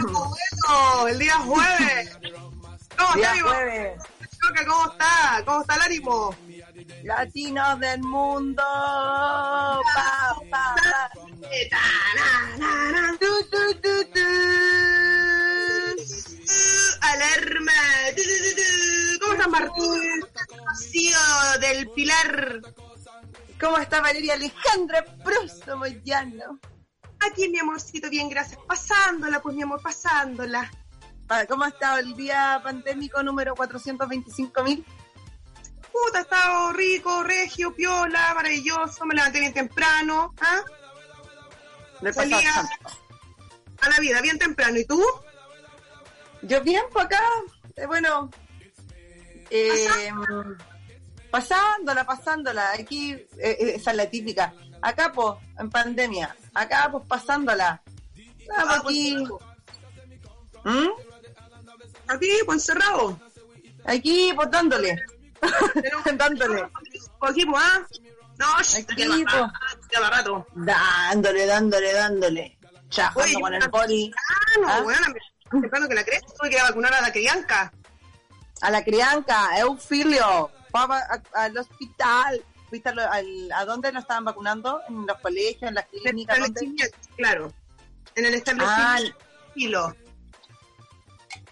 Buenos? El día jueves. ¿Cómo Día está, jueves. ¿Cómo está? ¿Cómo está el ánimo? Latinos del mundo. Pa, pa, pa. Alarma. ¿Cómo estás, Martín? Rocío del Pilar. ¿Cómo está Valeria Alejandra Prosto Moyano? Aquí, mi amorcito, bien, gracias. Pasándola, pues, mi amor, pasándola. Pa- ¿Cómo ha estado el día pandémico número 425.000? Puta, ha estado rico, regio, piola, maravilloso. Me levanté bien temprano. ¿ah? Salía a la vida bien temprano. ¿Y tú? Yo bien por acá, eh, bueno, eh, pasándola, pasándola, aquí, eh, eh, esa es la típica, acá pues, en pandemia, acá pues pasándola, Ah, pues, aquí, ¿Mm? Aquí, pues encerrado. aquí pues dándole, dándole, Aquí, pues, ¿ah? No, Aquí, pues. rato. dándole, dándole, dándole, chajando con el poli, Ah, no, ¿Ah? bueno, me temprano que la crees. Tuve que ir a vacunar a la crianca. a la crianca, Eufilio, a- al hospital, ¿Fuiste a, lo- al- ¿A dónde lo estaban vacunando? ¿En los colegios, en las En el clínicas? Establecimiento, claro. En el Ah, establecimiento. Filo.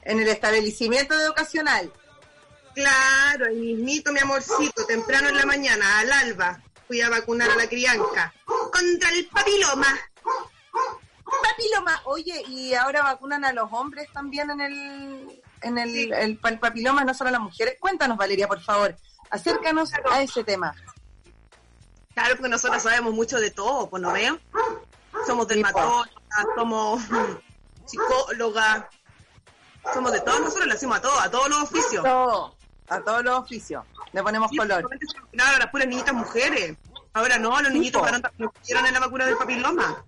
en el establecimiento educacional. Claro, ahí mismito, mi amorcito, temprano en la mañana, al alba, fui a vacunar a la crianca contra el papiloma. Papiloma, oye, y ahora vacunan a los hombres también en el, en el, Sí. el el papiloma, no solo a las mujeres. Cuéntanos, Valeria, por favor. Acércanos a ese tema. Claro, porque nosotros sabemos mucho de todo, pues no veo. Somos dermatólogas, somos psicólogas, somos de todo, nosotros le hacemos a todo, a todos los oficios. Todo, a todos los oficios. Le ponemos Sí, color. vacunaron a las puras niñitas mujeres. Ahora no, los niñitos varones también los pusieron en la vacuna del papiloma.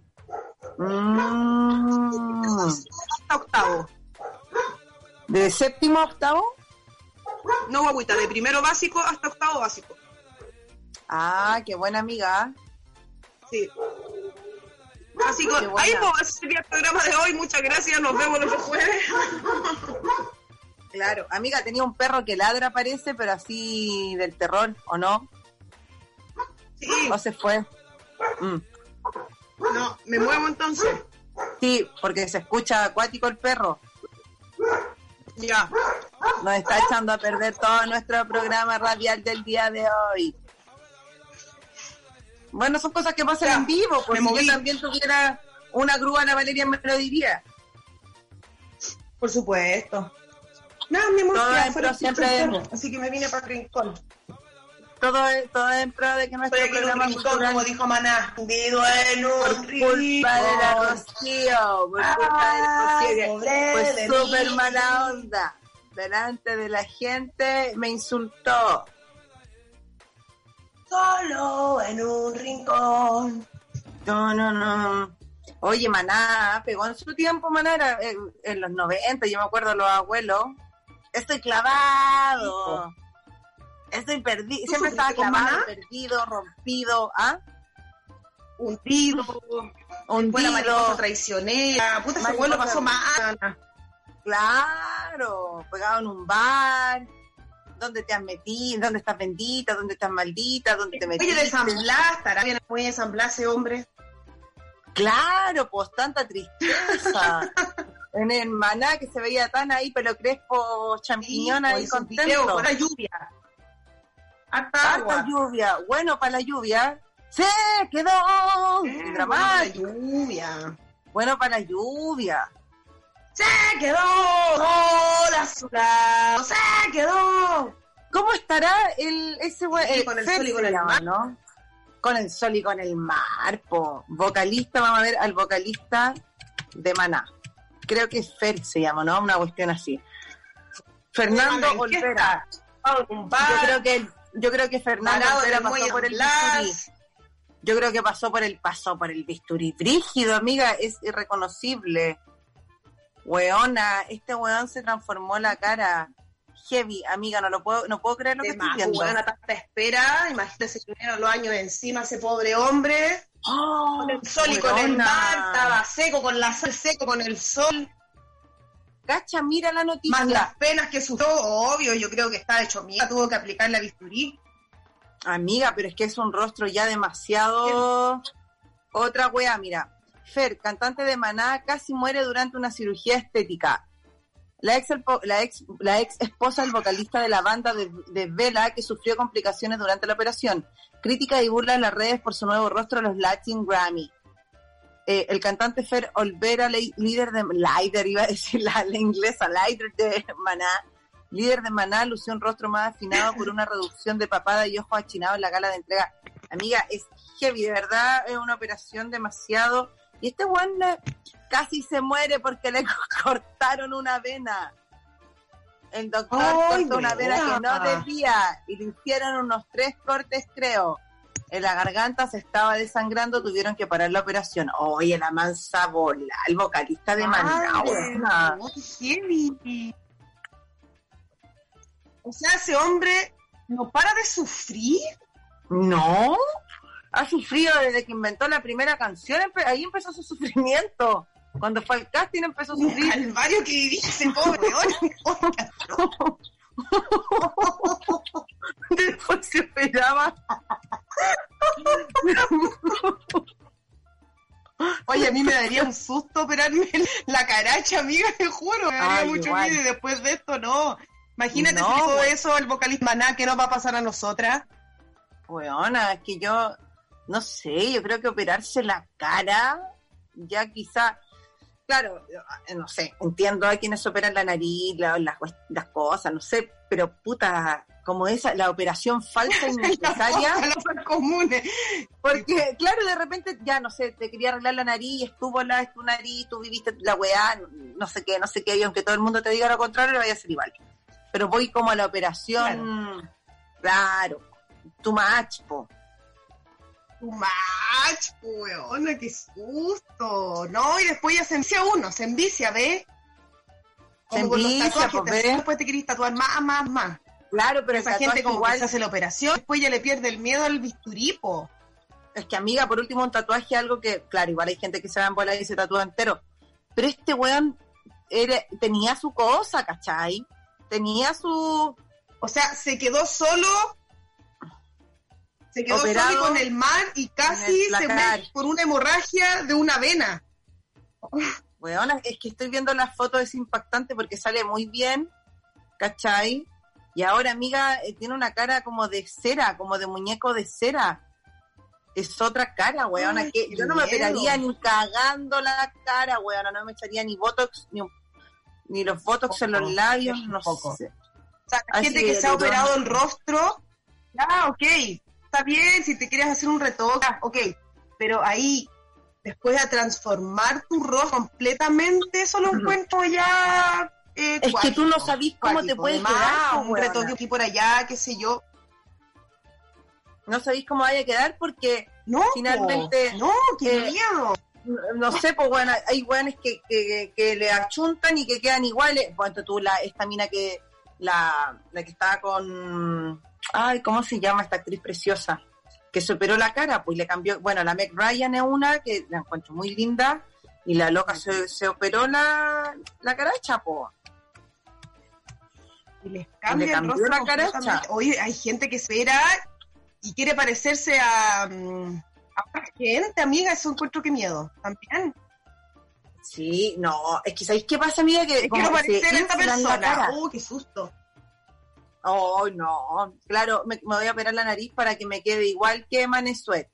Mm, Hasta octavo. ¿De séptimo a octavo? No, guaguita, de primero básico hasta octavo básico. Ah, qué buena amiga. Sí. Así que ahí sería el programa de hoy. Muchas gracias, nos vemos los jueves. Claro, amiga, tenía un perro que ladra, parece, pero así del terror, ¿o no? Sí, ¿O se fue? Mm. no, me muevo entonces. Sí, porque se escucha acuático el perro. Ya. Nos está echando a perder todo nuestro programa radial del día de hoy. Bueno, son cosas que pasan Ya, en vivo, pues me si yo también tuviera una grúa, la Valeria me lo diría. Por supuesto. Nada, mi amor, Todo ya fuera siempre Así que me vine para el rincón. Todo, es- todo en pro de que nuestro Estoy aquí en un programa rincón, cultural, como dijo Maná. Hundido en un por culpa de la Rocío, por culpa de la Rocío, de súper mí. mala onda. Delante de la gente me insultó. Solo en un rincón. No, no, no. Oye, Maná, pegó en su tiempo, Maná, era eh, en los 90, yo me acuerdo los abuelos. Estoy clavado. Estoy perdido. ¿Tú Siempre estaba clavado, perdido, rompido, ¿ah? Hundido. Hundido. traicionera. Puta, ese abuelo pasó mal. Claro, pegado en un bar. ¿Dónde te has metido? ¿Dónde estás bendita? ¿Dónde estás maldita? ¿Dónde te Oye, metiste? de San Blas, estará bien muy de San Blas ese hombre. Claro, pues tanta tristeza. en el maná que se veía tan ahí, pelo crespo, champiñón ahí video contento. con la lluvia. Harta Harta agua. lluvia. Bueno, para la lluvia. ¡Se quedó! Eh, dramático. bueno, la lluvia. Bueno, para la lluvia. Se quedó sola, sola, se quedó. ¿Cómo estará el ese güey? Sí, eh, con el Fer sol y con el mar. ¿no? Con el sol y con el mar, po. Vocalista, vamos a ver al vocalista de Maná. Creo que es Fer se llama, ¿no? Una cuestión así. Fernando ¿En qué Olvera. Yo creo que yo creo que Fernando Olvera pasó por el bisturí. Yo creo que pasó por el pasó por el bisturí. Brígido, amiga, es irreconocible. Weona, este weón se transformó la cara. Heavy, amiga, no lo puedo, no puedo creer lo que de estoy más, viendo. buena tanta espera. Imagínate si tuvieron los años encima ese pobre hombre. Oh, Con el sol y con el weona. mar, estaba seco, con la sal seco, con el sol. Cacha, mira la noticia. Más las penas que sufrió, obvio, yo creo que está hecho mierda, tuvo que aplicar la bisturí. Amiga, pero es que es un rostro ya demasiado. Otra wea, mira. Fer, cantante de Maná, casi muere durante una cirugía estética. La ex, la ex, la ex esposa del vocalista de la banda de, Vela, que sufrió complicaciones durante la operación. Crítica y burla en las redes por su nuevo rostro a los Latin Grammy. Eh, el cantante Fer Olvera, líder de líder, iba a decir la, la inglesa, de Maná, líder de Maná, lució un rostro más afinado por una reducción de papada y ojos achinados en la gala de entrega. Amiga, es heavy, de verdad, es una operación demasiado. Y este eh, casi se muere porque le cortaron una vena. El doctor cortó una vena que no debía y le hicieron unos tres cortes, creo. En la garganta se estaba desangrando, tuvieron que parar la operación. Oye, la mansa bola, el vocalista de Maná, heavy. O sea, ese hombre no para de sufrir. No, ha sufrido desde que inventó la primera canción, ahí empezó su sufrimiento. Cuando fue al casting empezó a sufrir. calvario que vivía ese pobre weón. Después se operaba. Oye, a mí me daría un susto operarme la caracha, amiga, te juro. Me daría Ay, mucho igual. miedo y después de esto no. Imagínate No, si todo eso el vocalista Maná, ¿qué nos va a pasar a nosotras? Weona, es que yo, no sé, yo creo que operarse la cara, ya quizá, claro, eh, no sé, entiendo a quienes operan la nariz, la- las, las cosas, no sé, pero puta, como esa, la operación falsa innecesaria, Las cosas comunes. porque claro, de repente, ya no sé, te quería arreglar la nariz, estuvo la, tu nariz, tú viviste la weá, no sé qué, no sé qué, y aunque todo el mundo te diga lo contrario, lo vaya a hacer igual. Pero voy como a la operación, claro, too much, po. Too much, weona, qué susto. No, y después ya se envicia uno, se envicia, ¿ves? Como Se con los tatuajes, pues, después te querés tatuar más, más, más. Claro, pero Esa gente como igual, que se hace la operación, después ya le pierde el miedo al bisturipo. es que amiga, por último un tatuaje algo que, claro, igual hay gente que se va en bola y se tatúa entero, pero este weón era, tenía su cosa, ¿cachai? Tenía su... O sea, se quedó solo, se quedó solo con el mar y casi se muere por una hemorragia de una vena. Weón, es que estoy viendo las fotos, es impactante porque sale muy bien, ¿cachai? Y ahora, amiga, eh, tiene una cara como de cera, como de muñeco de cera. Es otra cara, weona, Ay, que yo no me operaría ni cagando la cara, weona, no me echaría ni botox, ni, ni los botox en los labios, no poco. sé. O sea, gente que se ha operado el rostro, ya, ok, está bien, si te quieres hacer un retoque, ah, ok, pero ahí, después de transformar tu rostro completamente, eso lo encuentro ya... eh, Es que cuático, tú no sabís cómo te cuático. puede Además, quedar, un weona. retoque aquí por allá, qué sé yo. No sabéis cómo vaya a quedar porque, No, Finalmente, no, qué eh, miedo. no sé, pues bueno, hay weones que, que, que le achuntan y que quedan iguales. Bueno, tú, la, esta mina que, la, la que estaba con, ay, ¿cómo se llama esta actriz preciosa? Que se operó la cara, pues le cambió, bueno, la Meg Ryan es una que la encuentro muy linda y la loca se, se operó la, la caracha, pues. Y les cambia le el cambió rostro la caracha. Oye, hay gente que espera y quiere parecerse a, mm, a otra gente, amiga, eso encuentro que miedo. También. Sí, no, es que ¿sabéis qué pasa, amiga? Que quiero parecer a esta persona. Oh, qué susto. Oh, no. Claro, me, me voy a operar la nariz para que me quede igual que Manesuet.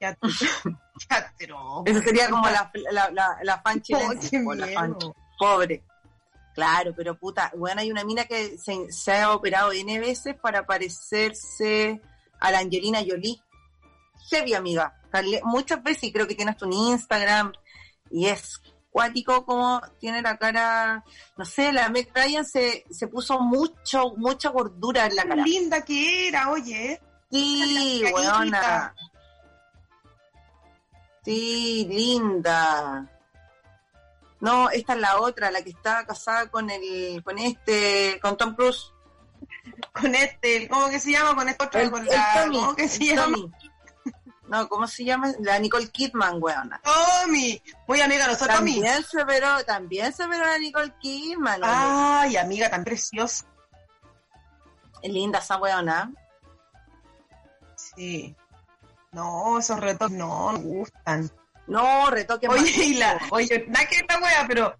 Ya, ya, pero... Eso sería como la, la, la, la fan Oh, chilense, la fan miedo. pobre. Claro, pero puta, bueno, hay una mina que se, se ha operado N veces para parecerse a la Angelina Jolie. Heavy, amiga. Muchas veces, y creo que tienes tu Instagram, y es cuático como tiene la cara, no sé, la Meg Ryan se, se puso mucho, mucha gordura en la Qué cara. linda que era, oye. Sí, weona. Sí, linda. No, esta es la otra, la que está casada con el, con este, con Tom Cruise. Con este, ¿cómo que se llama? Con este otro, El, con el la, Tommy, ¿cómo que se llama? No, ¿cómo se llama? La Nicole Kidman, weona. Tommy. Muy amiga, nosotros Tommy. También se veró, también se veró la Nicole Kidman. Ay, amiga, tan preciosa. Es linda esa weona. Sí. No, esos retos no me gustan. No, retoque Oye, más. y la, oye, nada que esta wea, pero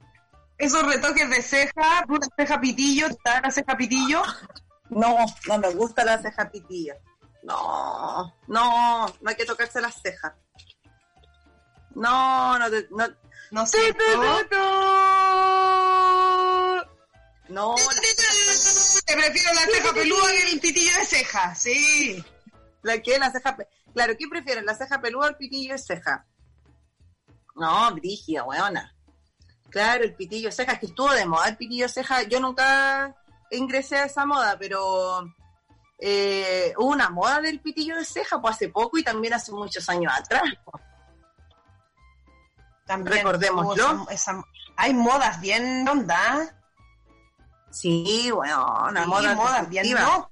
esos retoques de ceja, una ceja pitillo, está la ceja pitillo. No, no me gusta la ceja pitilla. No, no, no hay que tocarse las cejas. No, no, te- no. No sé. No, Te prefiero la ceja peluda que el pitillo de ceja, sí. la que la ceja. Claro, ¿qué prefieren? ¿La ceja peluda o el pitillo de ceja? No, brígida, weona. Claro, el pitillo de ceja, es que estuvo de moda el pitillo de ceja. Yo nunca ingresé a esa moda, pero eh, hubo una moda del pitillo de ceja pues hace poco y también hace muchos años atrás. También Recordémoslo. esa- esa- hay modas bien onda. Sí, bueno, una Sí, moda modas bien no.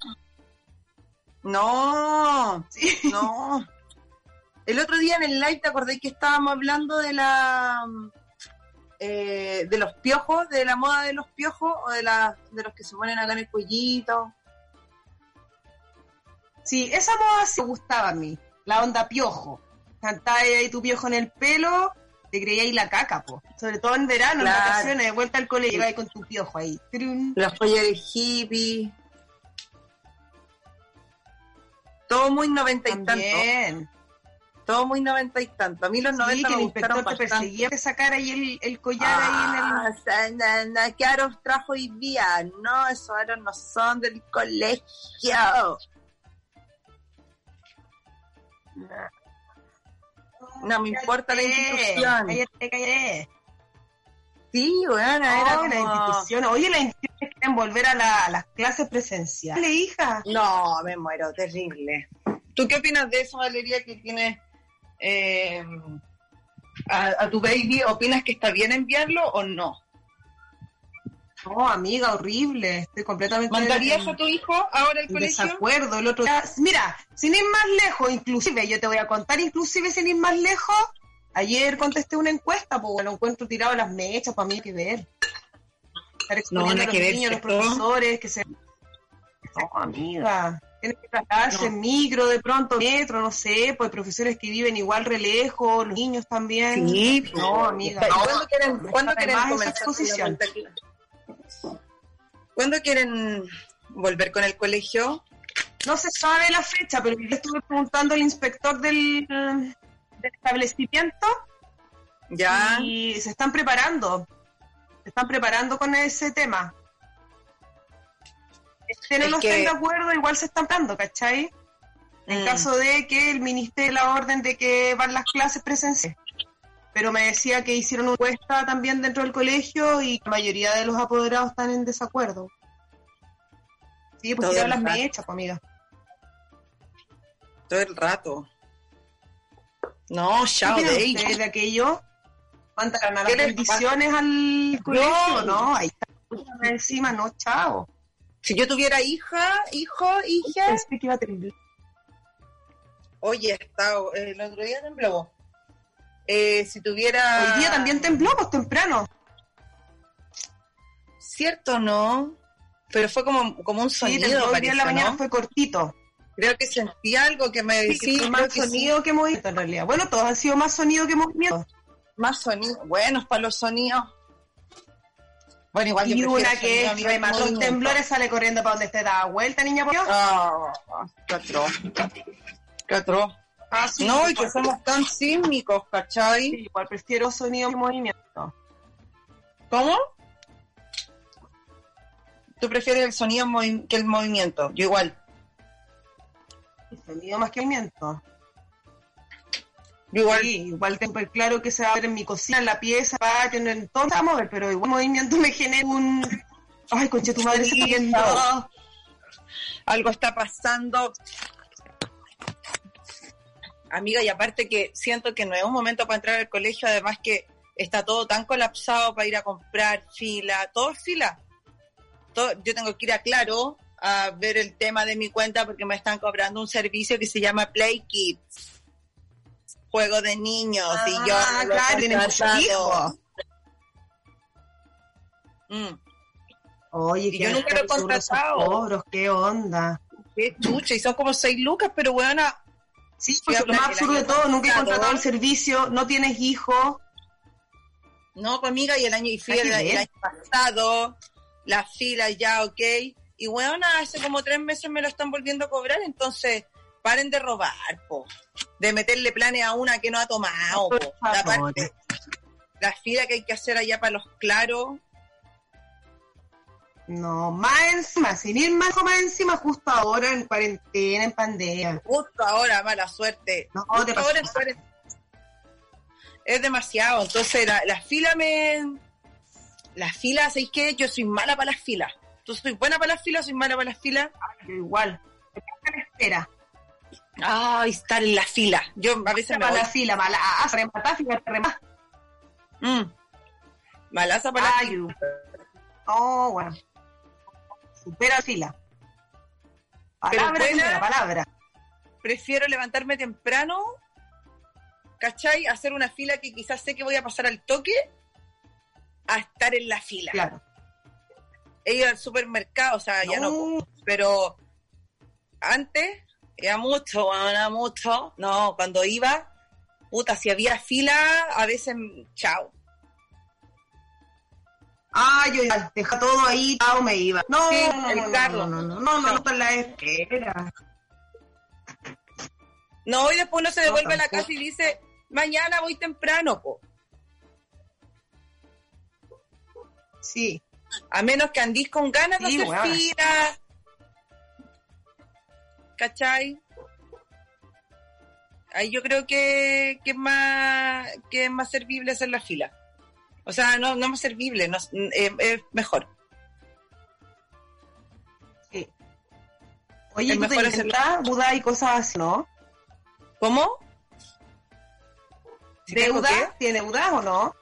No, Sí. no. El otro día en el live te acordé que estábamos hablando de la eh, de los piojos, de la moda de los piojos o de la de los que se ponen acá en el cuellito. Sí, esa moda sí me gustaba a mí. La onda piojo. Cantabas ahí tu piojo en el pelo, te creíais la caca, po. Sobre todo en verano, Claro. en vacaciones, de vuelta al colegio, ibas con tu piojo ahí. Trun. Los collares hippie. Todo muy noventa y tanto. También. Todo muy noventa y tanto. A mí los Sí, noventa que me el inspector te bastante. perseguía de sacar ahí el, el collar ahí en el... Ah, na- na, ¿Qué aros trajo hoy día? No, esos aros no son del colegio. No me importa la institución. Cállate, cállate. Sí, bueno, era como... la institución. Oye, las instituciones quieren volver a, la- a las clases presenciales, hija. No, me muero, terrible. ¿Tú qué opinas de eso, Valeria, que tienes eh, a, a tu baby? ¿Opinas que está bien enviarlo o no? No, amiga, horrible. Estoy completamente... ¿Mandarías en- a tu hijo ahora al colegio? desacuerdo. El otro día... Mira, sin ir más lejos, inclusive, yo te voy a contar, inclusive sin ir más lejos, ayer contesté una encuesta, porque lo encuentro tirado a las mechas, para mí hay que ver. Estar exponiendo nada a los que ver, niños, los profesores, que se... No, amiga. Tienes que tratarse en micro, de pronto, metro, no sé, pues profesores que viven igual re lejos, los niños también. Sí, No, amiga. ¿Y no. ¿Cuándo quieren, ¿cuándo quieren comenzar ¿Cuándo quieren volver con el colegio? No se sabe la fecha, pero yo estuve preguntando al inspector del, del establecimiento Ya. y se están preparando. Se están preparando con ese tema. Este no Es que- estén de acuerdo, igual se están dando, ¿cachai? En Mm. caso de que el ministerio la orden de que van las clases presenciales. Pero me decía que hicieron una encuesta también dentro del colegio y la mayoría de los apoderados están en desacuerdo. Sí, pues el las mechas, pues, amiga. Todo el rato. No, ¿Qué chao, de ustedes de aquello? ¿Mandarán a las ¿Qué les bendiciones al colegio? No, ahí está. Encima, no, chao. Si yo tuviera hija, hijo, hija, Pensé que iba a temblar. oye, está, el otro día tembló. Eh, si tuviera... Hoy día también tembló, pues temprano. Cierto, ¿no? Pero fue como, como un Sí, sonido, hoy parece, día en la mañana ¿no? fue cortito. Creo que sentí algo que me Sí, decía más sonido que movimiento en realidad. Bueno, todos han sido más sonido que movimiento. Más sonido. Buenos para los sonidos. Bueno, igual Y una que que remató movimiento. temblores sale corriendo para donde esté da vuelta, niña. por Dios. Ah, qué atroz. Qué atroz. Ah, sí, No, y que somos tan sísmicos, ¿cachai? sí, igual prefiero sonido que movimiento. ¿Cómo? ¿Tú prefieres el sonido que el movimiento? Yo igual. sonido más que movimiento. Igual, Sí, igual tengo súper claro que se va a ver en mi cocina, en la pieza, patio, en el todo se va a mover, pero igual el movimiento me genera un... Ay, conche, tu madre se está viendo. algo está pasando. Amiga, y aparte que siento que no es un momento para entrar al colegio, además que está todo tan colapsado para ir a comprar fila, todo es fila. Todo- yo tengo que ir a Claro a ver el tema de mi cuenta porque me están cobrando un servicio que se llama Play Kids. Juego de niños y yo Ah, lo claro, tiene muchos. Mm, Oye, Y yo nunca lo he contratado. cobros, qué onda. qué chucha, y son como seis lucas, pero bueno, Sí, pues lo más absurdo de todo, nunca he contratado el servicio, no tienes hijos. No, pues amiga, y el año, y fui el, año pasado, la fila ya, ok. Y bueno, hace como tres meses me lo están volviendo a cobrar, entonces paren de robar, po. De meterle planes a una que no ha tomado, po. La, parte- la fila que hay que hacer allá para los claros. No, más encima, sin ir más más encima, justo ahora en cuarentena, en pandemia. Justo ahora, mala suerte. No, Justo te ahora cuaren- Es demasiado, entonces la, la fila me... La fila, ¿sabéis qué? Yo soy mala para las filas. ¿Tú soy buena para las filas soy mala para las filas? Yo igual. Me espera. Ay, estar en la fila. Yo a veces me Para voy. la fila, mala, rematar, fíjate, rematar. Mm. Malaza para la Ay, fila. oh, bueno. Supera la fila. Palabra, buena. palabra. Prefiero levantarme temprano, ¿cachai? Hacer una fila que quizás sé que voy a pasar al toque, a estar en la fila. Claro. He ido al supermercado, o sea, ya no, pero antes era mucho, bueno, era mucho. No, cuando iba, puta, si había fila, a veces, chao. Ah, yo ya, deja todo ahí, chao, me iba. No, Sí, no, el no, no, no, no, no, no, no, no, la espera. No, y después uno se No, devuelve a la casa y dice, mañana voy temprano, po. Sí, A menos que andís con ganas Sí, de hacer fila. ¿Cachai? Ahí yo creo que, que es más que es más servible hacer la fila. O sea, no, no más servible, no, eh, es mejor. sí. Oye, Es ¿tú te mejor intentas Buda y cosas así, no? ¿Cómo? ¿Si tengo ¿Deuda? ¿Tiene deudas o no?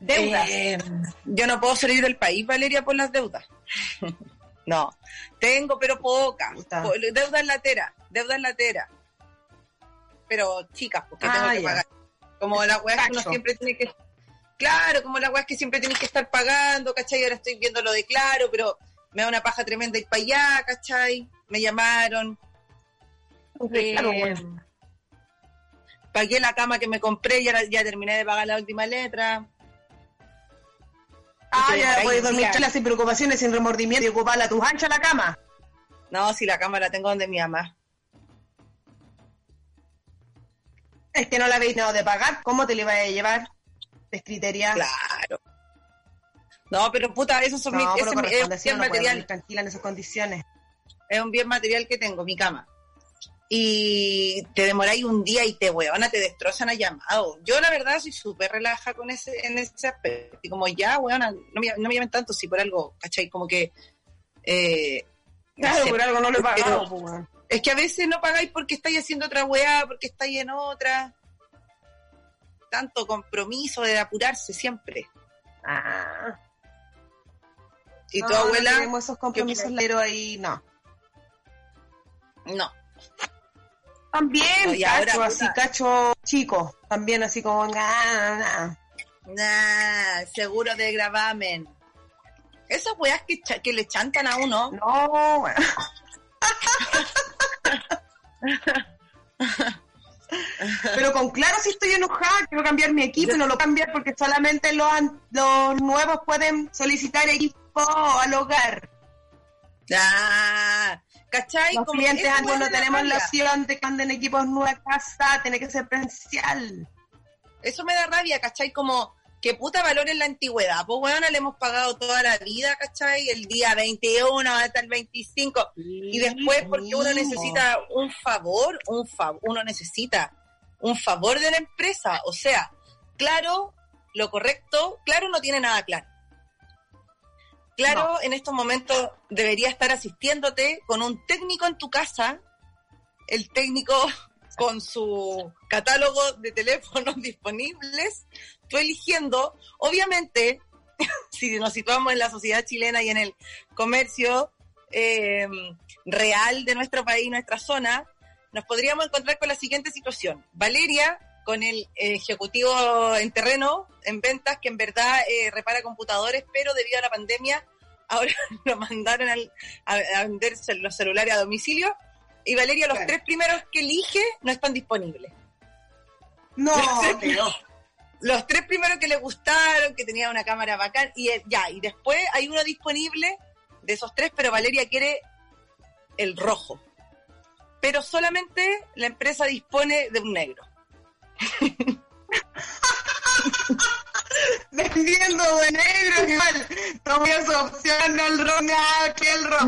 Deudas. Eh, yo no puedo salir del país, Valeria, por las deudas. no, tengo, pero pocas. Puta. Po- Deuda en latera, deuda en latera. Pero chicas, porque Ah, tengo que ya. pagar. Como la weá que uno siempre tiene que... Claro, como la weá que siempre tienes que estar pagando, ¿cachai? Ahora estoy viendo lo de claro, pero me da una paja tremenda ir para allá, ¿cachai? Me llamaron. Claro, Eh, bueno. Pagué la cama que me compré y ahora ya terminé de pagar la última letra. Ah, ya puedes dormir sin preocupaciones, sin remordimiento y ocuparla a tus anchas la cama. No, si la cama la tengo donde mi mamá. Es que no la habéis tenido de pagar, ¿cómo te la ibas a llevar? Descriteriada. Claro. No, pero puta, eso son No, ese pero es un bien no, material, tranquila en esas condiciones. es un bien material que tengo, mi cama. Y te demoráis un día y te weona, te destrozan a llamado. Yo la verdad soy súper relaja con ese, en ese aspecto. Y como ya, weona, no me, no me llamen tanto si por algo, ¿cachai? Como que eh, no sé, por algo no lo he pagado, pero- pues. Es que a veces no pagáis porque estáis haciendo otra weá, porque estáis en otra. Tanto compromiso de apurarse siempre. Ah. Y No, tu no abuela, tenemos esos compromisos, pero ahí no. no. También, No, y cacho, ahora, así, cacho chico. También así como, nah, nah. Nah, seguro de gravamen. Esas weas que, que le chantan a uno. No, weón. Pero con claro si estoy enojada, quiero cambiar mi equipo y no lo cambiar porque solamente los, los nuevos pueden solicitar equipo al hogar. Ah, ¿Cachai? Los Como clientes no tenemos la opción de que anden equipos nuevos a casa, tiene que ser presencial. Eso me da rabia, ¿cachai? Como que puta valor en la antigüedad. Pues bueno, le hemos pagado toda la vida, ¿cachai? El día 21 hasta el 25. y después porque uno necesita un favor, un favor, uno necesita un favor de la empresa. O sea, claro, lo correcto, claro no tiene nada claro. Claro, en estos momentos debería estar asistiéndote con un técnico en tu casa, el técnico con su catálogo de teléfonos disponibles, tú eligiendo, obviamente, si nos situamos en la sociedad chilena y en el comercio eh, real de nuestro país, nuestra zona, nos podríamos encontrar con la siguiente situación. Valeria, con el ejecutivo en terreno, en ventas, que en verdad eh, repara computadores, pero debido a la pandemia, ahora lo mandaron a, vender los celulares a domicilio. Y Valeria, los tres primeros que elige no están disponibles. No, los tres primeros que le gustaron, que tenía una cámara bacán, y ya, y después hay uno disponible de esos tres, pero Valeria quiere el rojo. Pero solamente la empresa dispone de un negro. Vendiendo de negro igual. Tomé su opción, no el rojo, que el rojo.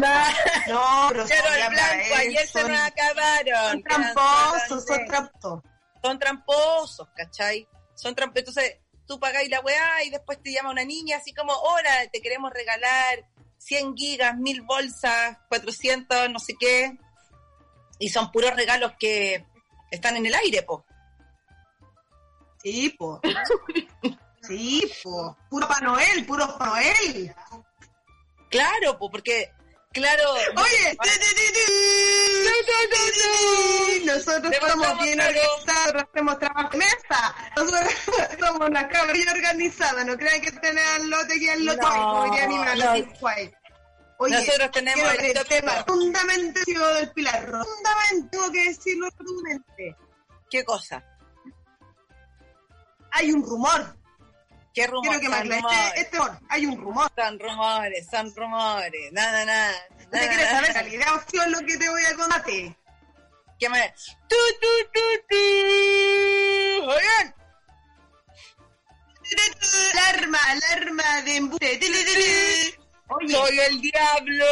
No, pero, el blanco, ayer se nos acabaron. Son tramposos, son tramposos. Son tramposos, ¿cachai? Son Entonces, tú pagáis la weá y después te llama una niña así como, hola, te queremos regalar 100 gigas, 1000 bolsas, 400, no sé qué. Y son puros regalos que están en el aire, po. Sí, po. sí, po. Puro para Noel, puro para Noel. Claro, po, porque Claro. Oye, nosotros estamos bien organizados, hacemos trabajo en mesa. Nosotros somos una cabra bien organizada. No crean que tengan lote que el lote, como diría mi madre. Oye, nosotros tenemos el tema fundamental del pilar. Fundamental, tengo que decirlo rotundamente. ¿Qué cosa? Hay un rumor ¿Qué rumor? Quiero que me este, este hay un rumor. Son rumores, son rumores, nada, nada. ¿No te quieres saber realidad opción lo que te voy a contar? ¿Qué me... ¡Tu, tu, tu, tu! ¡Oigan! Alarma, alarma de embuste. ¡Soy el diablo!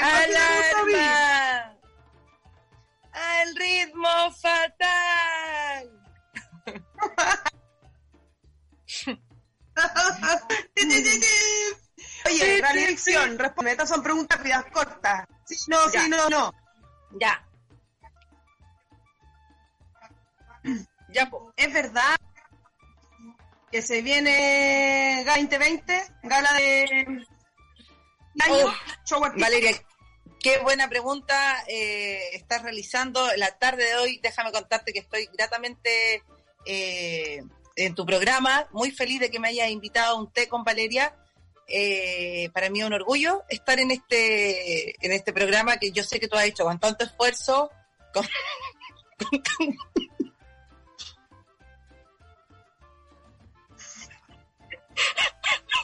¡Alarma! ¡Al ritmo fatal! Oye, la dirección, responde. Estas son preguntas rápidas, cortas. No, sí, no, no. Ya. Ya, es verdad que se viene Gala 2020, gala de año, Valeria, qué buena pregunta eh, estás realizando la tarde de hoy. Déjame contarte que estoy gratamente eh, en tu programa, muy feliz de que me hayas invitado a un té con Valeria. Eh, para mí es un orgullo estar en este en este programa que yo sé que tú has hecho con tanto esfuerzo, con,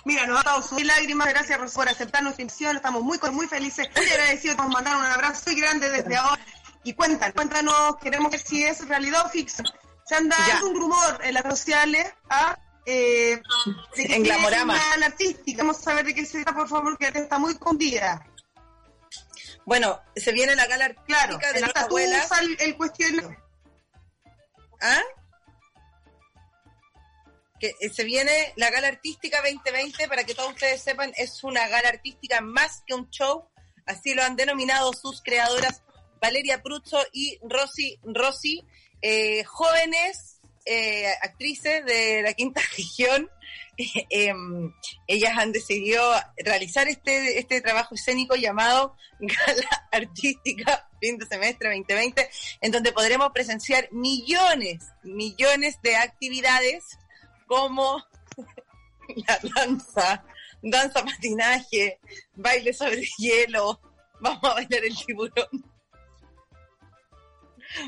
Mira, nos ha dado sus lágrimas. Gracias por aceptar nuestra invitación. Estamos muy, muy felices, muy agradecidos. Nos mandaron un abrazo muy grande desde ahora. Y cuéntanos, cuéntanos, queremos ver si es realidad o ficción. Se anda un rumor en las redes sociales ¿ah? eh, de que en Glamorama. artística. Vamos a saber de qué se trata, por favor, que está muy escondida. Bueno, se viene la gala artística claro, de la abuela. El, el cuestionario. ¿Ah? Eh, se viene la Gala Artística 2020, para que todos ustedes sepan, es una gala artística más que un show, así lo han denominado sus creadoras Valeria Pruzzo y Rosy Rosy, eh, jóvenes eh, actrices de la quinta región. Em, ellas han decidido realizar este, este trabajo escénico llamado Gala Artística fin de semestre 2020, en donde podremos presenciar millones, millones de actividades como la danza, danza patinaje, baile sobre hielo, vamos a bailar el tiburón.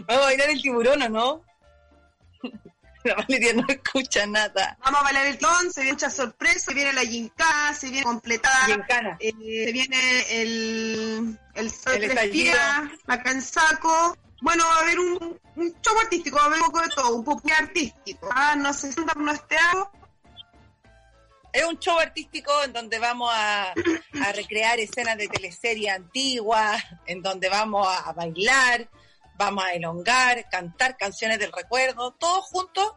Vamos a bailar el tiburón, ¿o no? La Valeria no escucha nada. Vamos a bailar el ton, se viene mucha sorpresa, se viene la gincana, se viene completada. Eh, se viene el, el, El estallido. acá en saco. Bueno, va a haber un, show artístico, va a haber un poco de todo, un poco artístico. Ah, no sé si no algo. Es un show artístico en donde vamos a, recrear escenas de teleserie antiguas, en donde vamos a, a bailar, vamos a elongar, cantar canciones del recuerdo, todos juntos,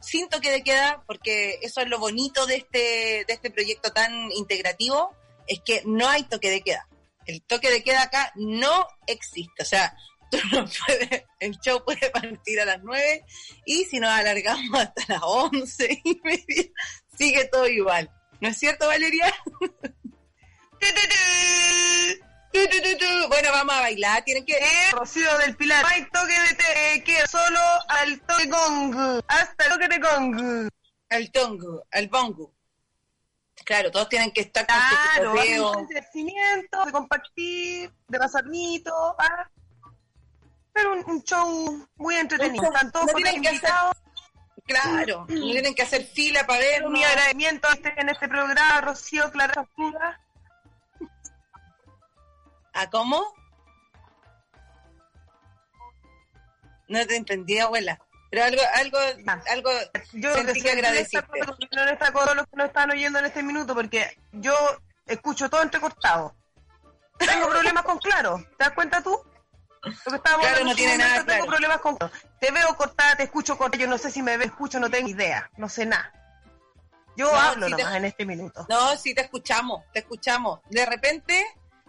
sin toque de queda, porque eso es lo bonito de este, de este proyecto tan integrativo, es que no hay toque de queda. El toque de queda acá no existe. O sea, el show puede partir a las 9 y si nos alargamos hasta las 11 y media, sigue todo igual. ¿No es cierto, Valeria? Bueno, vamos a bailar. Tienen que... Rocío del Pilar. No hay toque de te que solo al toque gong. Hasta el toque de gong. El tongo, el bongo. Claro, todos tienen que estar con Claro, su de compartir, de pasar ah. Pero un, un show muy entretenido. Show- Están todos no tienen que hacer-. Claro, no tienen que hacer fila para ver. Mi agradecimiento este- en este programa, Rocío Clara Factura. ¿A cómo? No te entendí, abuela. Pero algo, algo, Ah. algo Yo sentí que agradeciste. No está con todos los que nos están oyendo en este minuto, porque yo escucho todo entrecortado. Tengo problemas con Claro, ¿te das cuenta tú? Lo que estábamos Claro, no tiene nada Tengo claro. problemas con Te veo cortada, te escucho cortada, yo no sé si me veo, escucho, no tengo idea, no sé nada. Yo No, hablo te- nomás en este minuto. No, sí, te escuchamos, te escuchamos. De repente,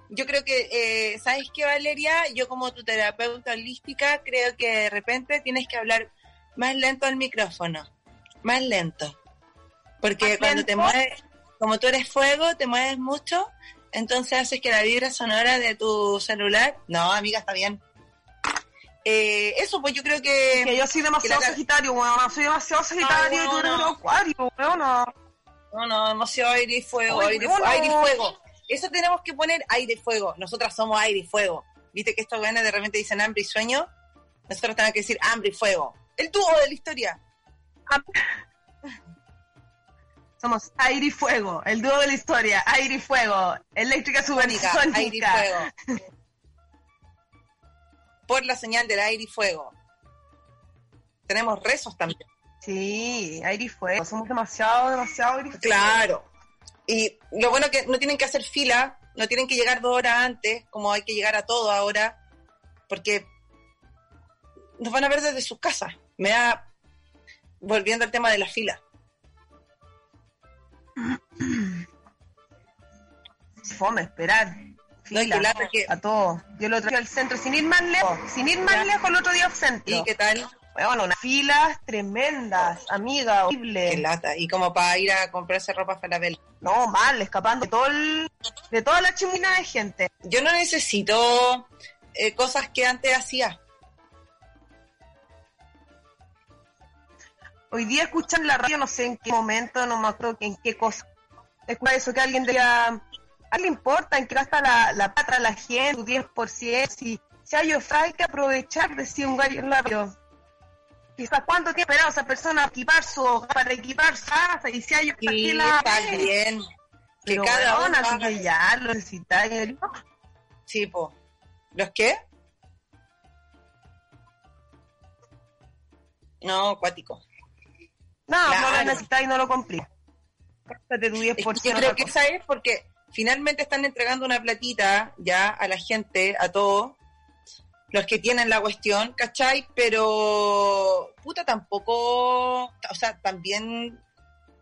yo creo que, eh, ¿sabes qué, Valeria? Yo como tu terapeuta holística, creo que de repente tienes que hablar más lento al micrófono, más lento. Porque ¿Más cuando lento? te mueves, como tú eres fuego, te mueves mucho, entonces haces que la vibra sonora de tu celular... No, amiga, está bien. Eh, eso, pues yo creo que... Que yo soy demasiado la- sagitario, weón. Soy demasiado sagitario y tú eres bueno. acuario, weón. no. No, no, demasiado aire y fuego, Ay, aire, y bueno. aire y fuego. Eso tenemos que poner aire y fuego. Nosotras somos aire y fuego. Viste que estos weones de repente dicen hambre y sueño. Nosotros tenemos que decir hambre y fuego. El dúo de la historia. Somos aire y fuego, el dúo de la historia, aire y fuego, eléctrica Sónica, supersónica. aire y fuego. Por la señal del aire y fuego. Tenemos rezos también. Sí, aire y fuego. Somos demasiado, demasiado aire y fuego. Claro. Y lo bueno que no tienen que hacer fila, no tienen que llegar dos horas antes, como hay que llegar a todo ahora, porque nos van a ver desde sus casas. Me da, volviendo al tema de la fila. Fome, esperar. No, es Fila, que lata que- a todo. Yo el otro día al centro, sin ir más lejos, sin ir más Ya. lejos, el otro día al centro. ¿Y qué tal? Bueno, unas filas tremendas, amiga, horrible. Qué lata. Y como para ir a comprarse ropa falabella. No, mal, escapando de, todo el- de toda la chimina de gente. Yo no necesito eh, cosas que antes hacía. Hoy día escuchan la radio, no sé en qué momento, no me acuerdo en qué cosa. Escucha eso, que alguien decía, ¿a le importa en qué gasta la, la patra la gente, su 10%? Si, si hay oferta, hay que aprovechar, decía un gallo en la radio. Quizás cuánto tiempo esperado esa persona para equipar su hogar, para equipar su casa, y si hay oferta, que la está bien. Que cada weona, uno así que ya lo necesitáis. ¿no? Sí, po. ¿Los qué? No, cuático. No, no lo necesitáis, no lo cumplís. Gástate tu Es 10% que yo creo que esa es porque finalmente están entregando una platita ya a la gente, a todos, los que tienen la cuestión, ¿cachai? Pero, puta, tampoco, o sea, también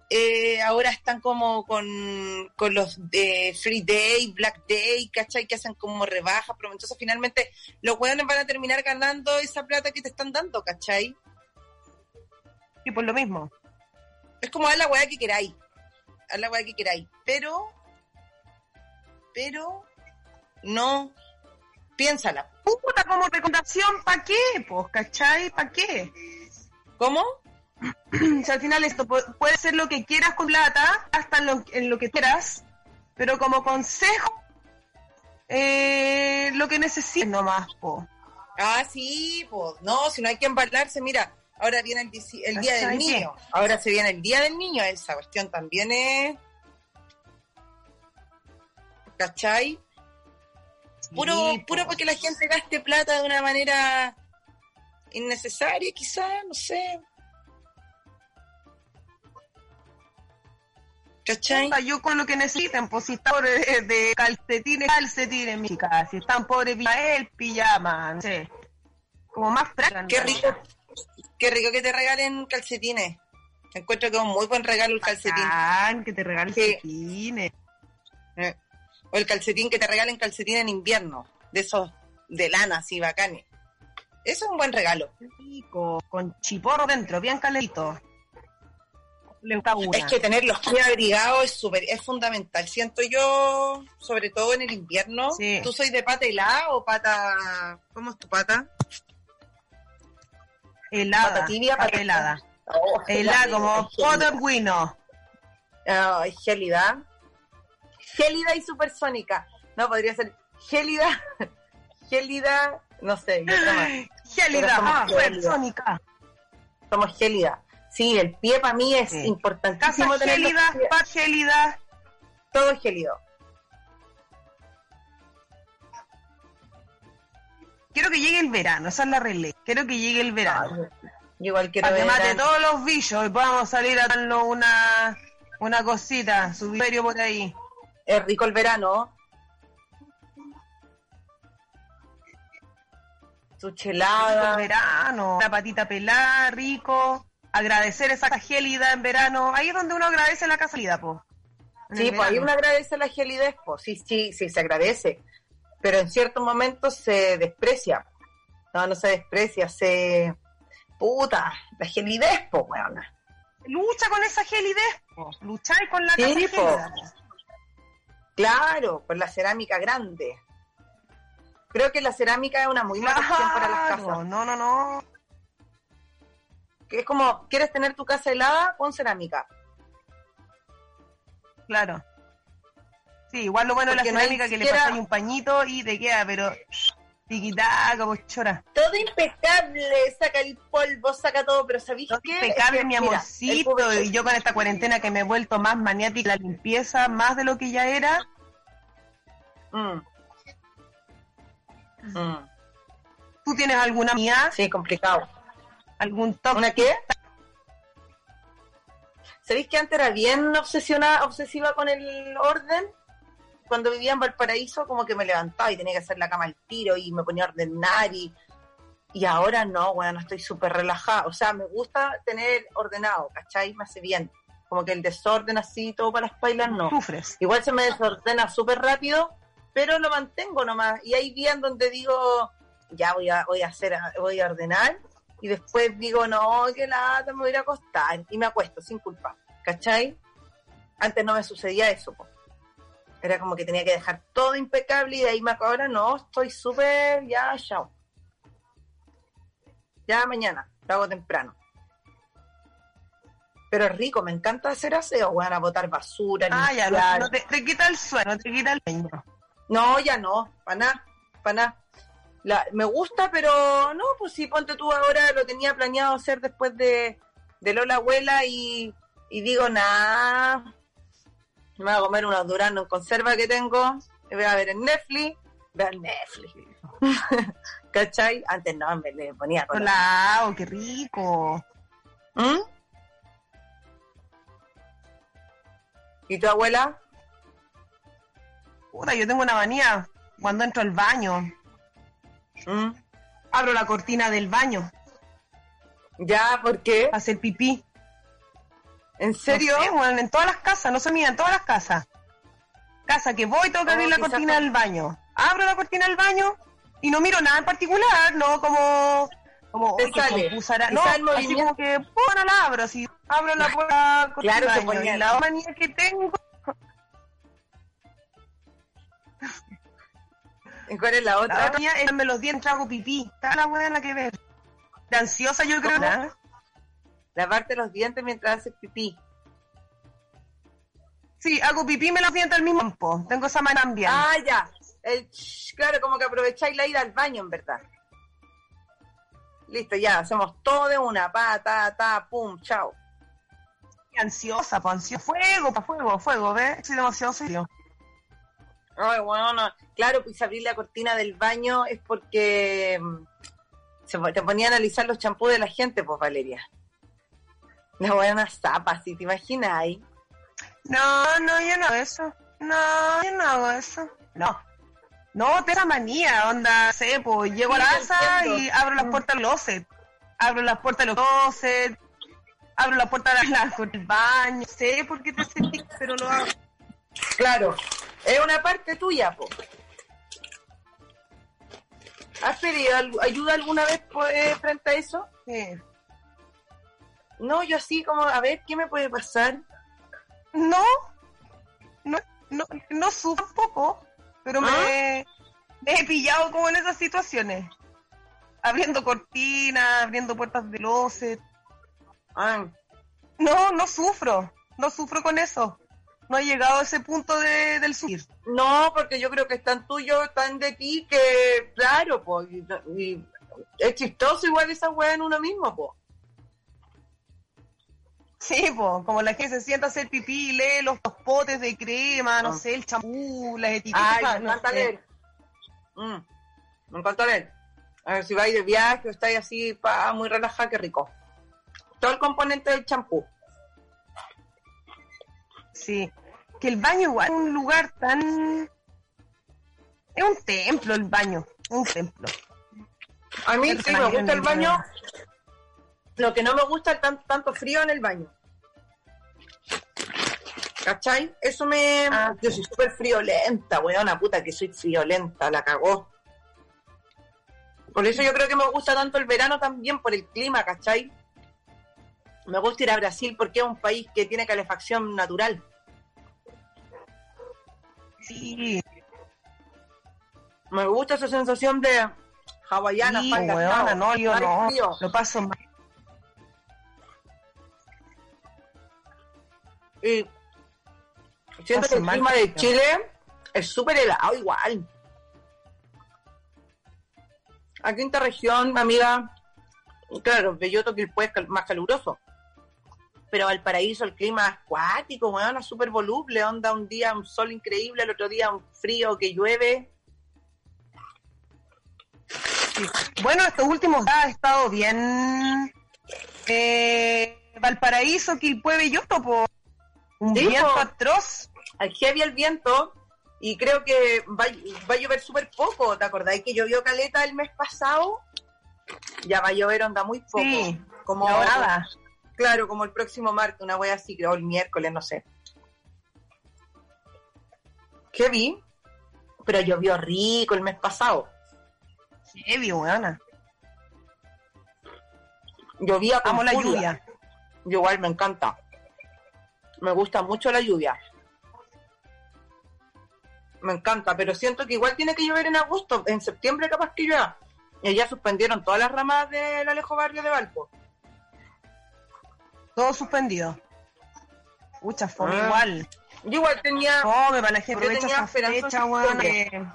eh, ahora están como con, con los de Free Day, Black Day, ¿cachai? Que hacen como rebajas, pero entonces finalmente los hueones van a terminar ganando esa plata que te están dando, ¿cachai? Sí, por lo mismo. Es como haz la weá que queráis. Haz la weá que queráis. Pero, pero, no, piénsala. Puta, como recomendación, ¿para qué? Pues, ¿cachai? ¿Para qué? ¿Cómo? O sea, al final esto pu- puede ser lo que quieras con plata, hasta en lo, en lo que quieras, pero como consejo, eh, lo que necesites nomás, po. Ah, sí, pues, no, si no hay que embalarse, mira, ahora viene el, el Día del Niño. Ahora se viene el Día del Niño. Esa cuestión también es. ¿Cachai? Puro, puro porque la gente gaste plata de una manera innecesaria, quizás, no sé. ¿Cachai? Yo con lo que necesiten, pues si están pobres de, calcetines, calcetines, mi chica. Si están pobres, el pijama, no sé. Como más práctico. Qué rico, qué rico que te regalen calcetines. Encuentro que es un muy buen regalo el calcetín. que te regalen calcetines. Eh, o el calcetín que te regalen calcetín en invierno, de esos de lana así bacanes. Eso es un buen regalo. Rico, con chiporro dentro, bien calentito. Es que tener los pies abrigados es super, es fundamental. Siento yo, sobre todo en el invierno. ¿Tú soy de pata helada o pata... ¿Cómo es tu pata? Helada. Pata tibia, pata helada. Oh, helada, como poto Ay, gélida. Gélida y supersónica. No, podría ser gélida, gélida, no sé, más. Gélida, ah, supersónica. Somos gélida. Sí, el pie para mí es importantísimo. Casa gélida, paz gélida. Todo gélido. Quiero que llegue el verano, esa es la relé. Quiero que llegue el verano. igual quiero Para que mate todos los bichos y podamos salir a darnos una, una cosita, su viverio por ahí. Es rico el verano. Su chelada. El verano, la patita pelada, rico agradecer esa gélida en verano. Ahí es donde uno agradece la casualidad, pues. Sí, pues ahí uno agradece la gelidez, pues sí, sí, sí, se agradece. Pero en ciertos momentos se desprecia. No, no se desprecia, se... Puta, la gelidez, pues, weón. Lucha con esa gelidez, pues. Lucháis con la sí, Claro, con la cerámica grande. Creo que la cerámica es una muy mala opción para las casas. No, no, no es como, ¿quieres tener tu casa helada? con cerámica. Claro. Sí, igual lo bueno de la cerámica que le pasáis un pañito y te queda, pero tiquitaca, como chora. Todo impecable, saca el polvo, saca todo, pero ¿sabéis todo qué? Impecable, mi amorcito, y yo con esta cuarentena que me he vuelto más maniática la limpieza, más de lo que ya era. Mm. Mm. ¿Tú tienes alguna mía? Sí, complicado algún top. ¿Una qué? ¿Sabéis que antes era bien obsesionada, obsesiva con el orden? Cuando vivía en Valparaíso, como que me levantaba y tenía que hacer la cama al tiro y me ponía a ordenar y, y ahora no, bueno, estoy súper relajada. O sea, me gusta tener ordenado, ¿cachai? Me hace bien. Como que el desorden así, todo para las pailas, no. Sufres. Igual se me desordena súper rápido, pero lo mantengo nomás. Y hay días donde digo, ya voy a, voy a hacer, voy a ordenar y después digo, no, que lata, me voy a ir a acostar y me acuesto sin culpa, ¿cachai? Antes no me sucedía eso, era como que tenía que dejar todo impecable y de ahí me ahora no, estoy súper, ya, chao. Ya mañana, lo hago temprano. Pero es rico, me encanta hacer aseo, weón, a botar basura. Ah, ya, no, te, quita el sueño, te quita el sueño. No, ya no, para nada, para nada la, me gusta, pero no, pues si ponte tú ahora, lo tenía planeado hacer después de, de Lola Abuela y, y digo, nada, me voy a comer unos duranos en conserva que tengo, y voy a ver en Netflix, veo Netflix. ¿Cachai? Antes no, me le ponía con Hola, oh, qué rico. ¿Mm? ¿Y tu abuela? Puta, yo tengo una manía cuando entro al baño ¿Mm? Abro la cortina del baño. ¿Ya? ¿Por qué? Hacer pipí. ¿En serio? en todas las casas, no se mira, en todas las casas. Casa que voy, tengo que abrir la cortina del baño. Abro la cortina del baño y no miro nada en particular, no como como te sale, no, así como que bueno, la abro, así abro la puerta claro, del baño. la manía que tengo cuál es la otra? La otra es me los dientes, hago pipí. Está la buena que ver. De ansiosa yo creo. ¿no? Lavarte los dientes mientras haces pipí. Sí, hago pipí y me los dientes al mismo tiempo. Tengo esa mano ambiente. Ah, ya. El, claro, como que aprovecháis la ida al baño, en verdad. Listo, ya, hacemos todo de una, pa, ta, ta, pum, chao. Ansiosa, pues ansiosa. Fuego, pa fuego, fuego, ¿ves? Soy demasiado serio. Ay, bueno, no. claro, pues abrir la cortina del baño es porque mm, se te ponía a analizar los champús de la gente, pues Valeria. La buena zapa, si te imaginas ahí. No, no, yo no hago eso. No, yo no hago eso. No. No, te esa manía, onda, sé, pues llego a la casa y abro las puertas del closet. Abro las puertas de los closet, abro la puerta de la, del baño, sé por qué te sentís, pero lo hago. Claro, es una parte tuya, po. ¿Has pedido ayuda alguna vez pues, frente a eso? Sí. No, yo así como, a ver, ¿qué me puede pasar? No, no, no, no sufro un poco, pero ¿Ah? me, me he pillado como en esas situaciones. Abriendo cortinas, abriendo puertas de closet. Ah, No, no sufro, no sufro con eso. No he llegado a ese punto de, del sufrir. no, porque yo creo que es tan tuyo, tan de ti, que claro, pues, es chistoso igual esa weá en uno mismo, pues. Sí, po, como la que se sienta a hacer pipí y lee los, los potes de crema, no Ah. sé, el champú, las etiquetas. Ay, me encanta leer. Mm, me encanta leer. A ver si vais de viaje o estáis así, pa, muy relajada, qué rico. Todo el componente del champú. Sí, que el baño igual es un lugar tan... Es un templo el baño, un templo. A mí El sí me gusta el baño. Lo que no me gusta es tan- tanto frío en el baño. ¿Cachai? Eso me... Ah. Yo soy súper friolenta, weona puta que soy friolenta, la cagó. Por eso yo creo que me gusta tanto el verano también, por el clima, ¿cachai? Me gusta ir a Brasil porque es un país que tiene calefacción natural. Sí, Me gusta esa sensación de hawaiana, sí, falda, weona, chao, no, yo no, frío. lo paso mal. Y siento Hace que el mal clima de. Chile es súper helado igual. A quinta región, amiga, claro, Belloto que es cal- más caluroso. Pero Valparaíso, el clima es acuático, weón, es súper voluble, onda un día un sol increíble, el otro día un frío que llueve. Bueno, estos últimos días ha estado bien. Eh, Valparaíso, Quilpue, Belloto, po. Un Sí, viento atroz. Al heavy el viento y creo que va, va a llover súper poco. ¿Te acordáis que llovió caleta el mes pasado? Ya va a llover onda muy poco. Sí, como nada. Claro, como el próximo martes, una wea así, creo, el miércoles, no sé. Heavy, pero llovió rico el mes pasado. Heavy, weona. Llovía con Amo la lluvia. Yo igual me encanta. Me gusta mucho la lluvia. Me encanta, pero siento que igual tiene que llover en agosto. En septiembre capaz que llueva. Y ya suspendieron todas las ramas del Alejo Barrio de Valpo. Todo suspendido. Pucha, fue Ah. igual. Yo igual tenía... Come para la gente. Yo Aprovecha esa fecha, weón.